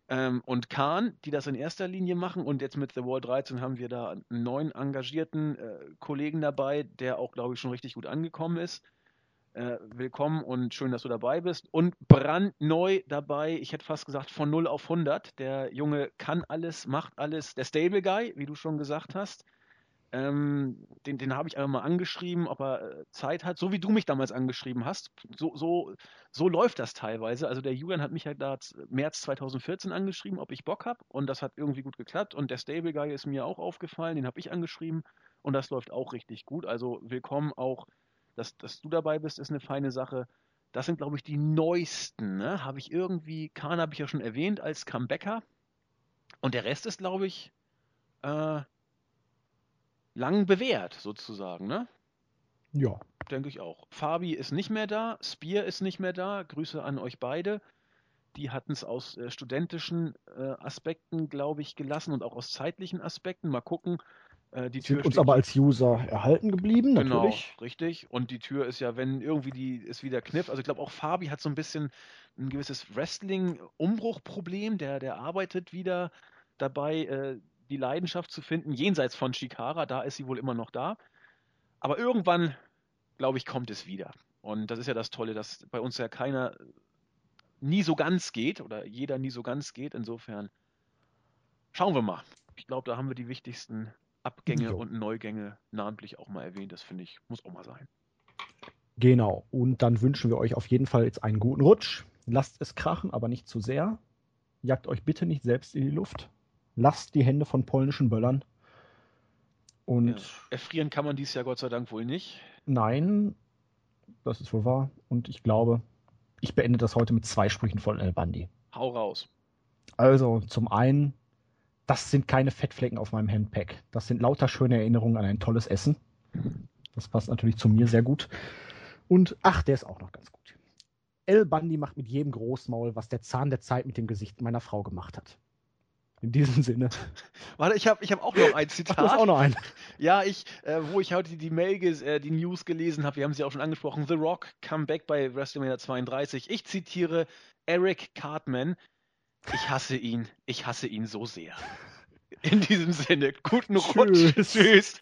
Ähm, und Khan, die das in erster Linie machen. Und jetzt mit The Wall 13 haben wir da einen neuen engagierten äh, Kollegen dabei, der auch, glaube ich, schon richtig gut angekommen ist. Äh, willkommen und schön, dass du dabei bist. Und brandneu dabei, ich hätte fast gesagt von 0 auf 100. Der Junge kann alles, macht alles. Der Stable Guy, wie du schon gesagt hast. Ähm, den den habe ich einfach mal angeschrieben, ob er äh, Zeit hat, so wie du mich damals angeschrieben hast. So, so, so läuft das teilweise. Also der Julian hat mich halt da März 2014 angeschrieben, ob ich Bock habe. Und das hat irgendwie gut geklappt. Und der Stable Guy ist mir auch aufgefallen, den habe ich angeschrieben. Und das läuft auch richtig gut. Also willkommen auch dass, dass du dabei bist, ist eine feine Sache. Das sind, glaube ich, die neuesten. Ne? Habe ich irgendwie, Kahn habe ich ja schon erwähnt als Comebacker. Und der Rest ist, glaube ich, äh, lang bewährt, sozusagen. Ne? Ja. Denke ich auch. Fabi ist nicht mehr da, Spear ist nicht mehr da. Grüße an euch beide. Die hatten es aus äh, studentischen äh, Aspekten, glaube ich, gelassen und auch aus zeitlichen Aspekten. Mal gucken, äh, die Tür Sind uns aber als User erhalten geblieben, genau, natürlich. Genau, richtig. Und die Tür ist ja, wenn irgendwie die ist wieder kniff. Also ich glaube auch Fabi hat so ein bisschen ein gewisses Wrestling-Umbruchproblem. Der, der arbeitet wieder dabei, äh, die Leidenschaft zu finden, jenseits von Shikara. Da ist sie wohl immer noch da. Aber irgendwann, glaube ich, kommt es wieder. Und das ist ja das Tolle, dass bei uns ja keiner nie so ganz geht oder jeder nie so ganz geht. Insofern schauen wir mal. Ich glaube, da haben wir die wichtigsten Abgänge jo. und Neugänge namentlich auch mal erwähnt. Das finde ich, muss auch mal sein. Genau. Und dann wünschen wir euch auf jeden Fall jetzt einen guten Rutsch. Lasst es krachen, aber nicht zu sehr. Jagt euch bitte nicht selbst in die Luft. Lasst die Hände von polnischen Böllern. Und ja. erfrieren kann man dies Jahr Gott sei Dank wohl nicht. Nein, das ist wohl wahr. Und ich glaube, ich beende das heute mit zwei Sprüchen von El Bandi. Hau raus. Also, zum einen, das sind keine Fettflecken auf meinem Handpack. Das sind lauter schöne Erinnerungen an ein tolles Essen. Das passt natürlich zu mir sehr gut. Und ach, der ist auch noch ganz gut. El Bandi macht mit jedem Großmaul, was der Zahn der Zeit mit dem Gesicht meiner Frau gemacht hat. In diesem Sinne. [laughs] Warte, ich habe ich hab auch noch ein Zitat. Ach, du hast auch noch ein. Ja, ich, äh, wo ich heute die Mail, äh, die News gelesen habe, wir haben sie auch schon angesprochen, The Rock, Comeback bei WrestleMania 32. Ich zitiere Eric Cartman, ich hasse ihn. Ich hasse ihn so sehr. In diesem Sinne, guten Rutsch. Tschüss. Tschüss.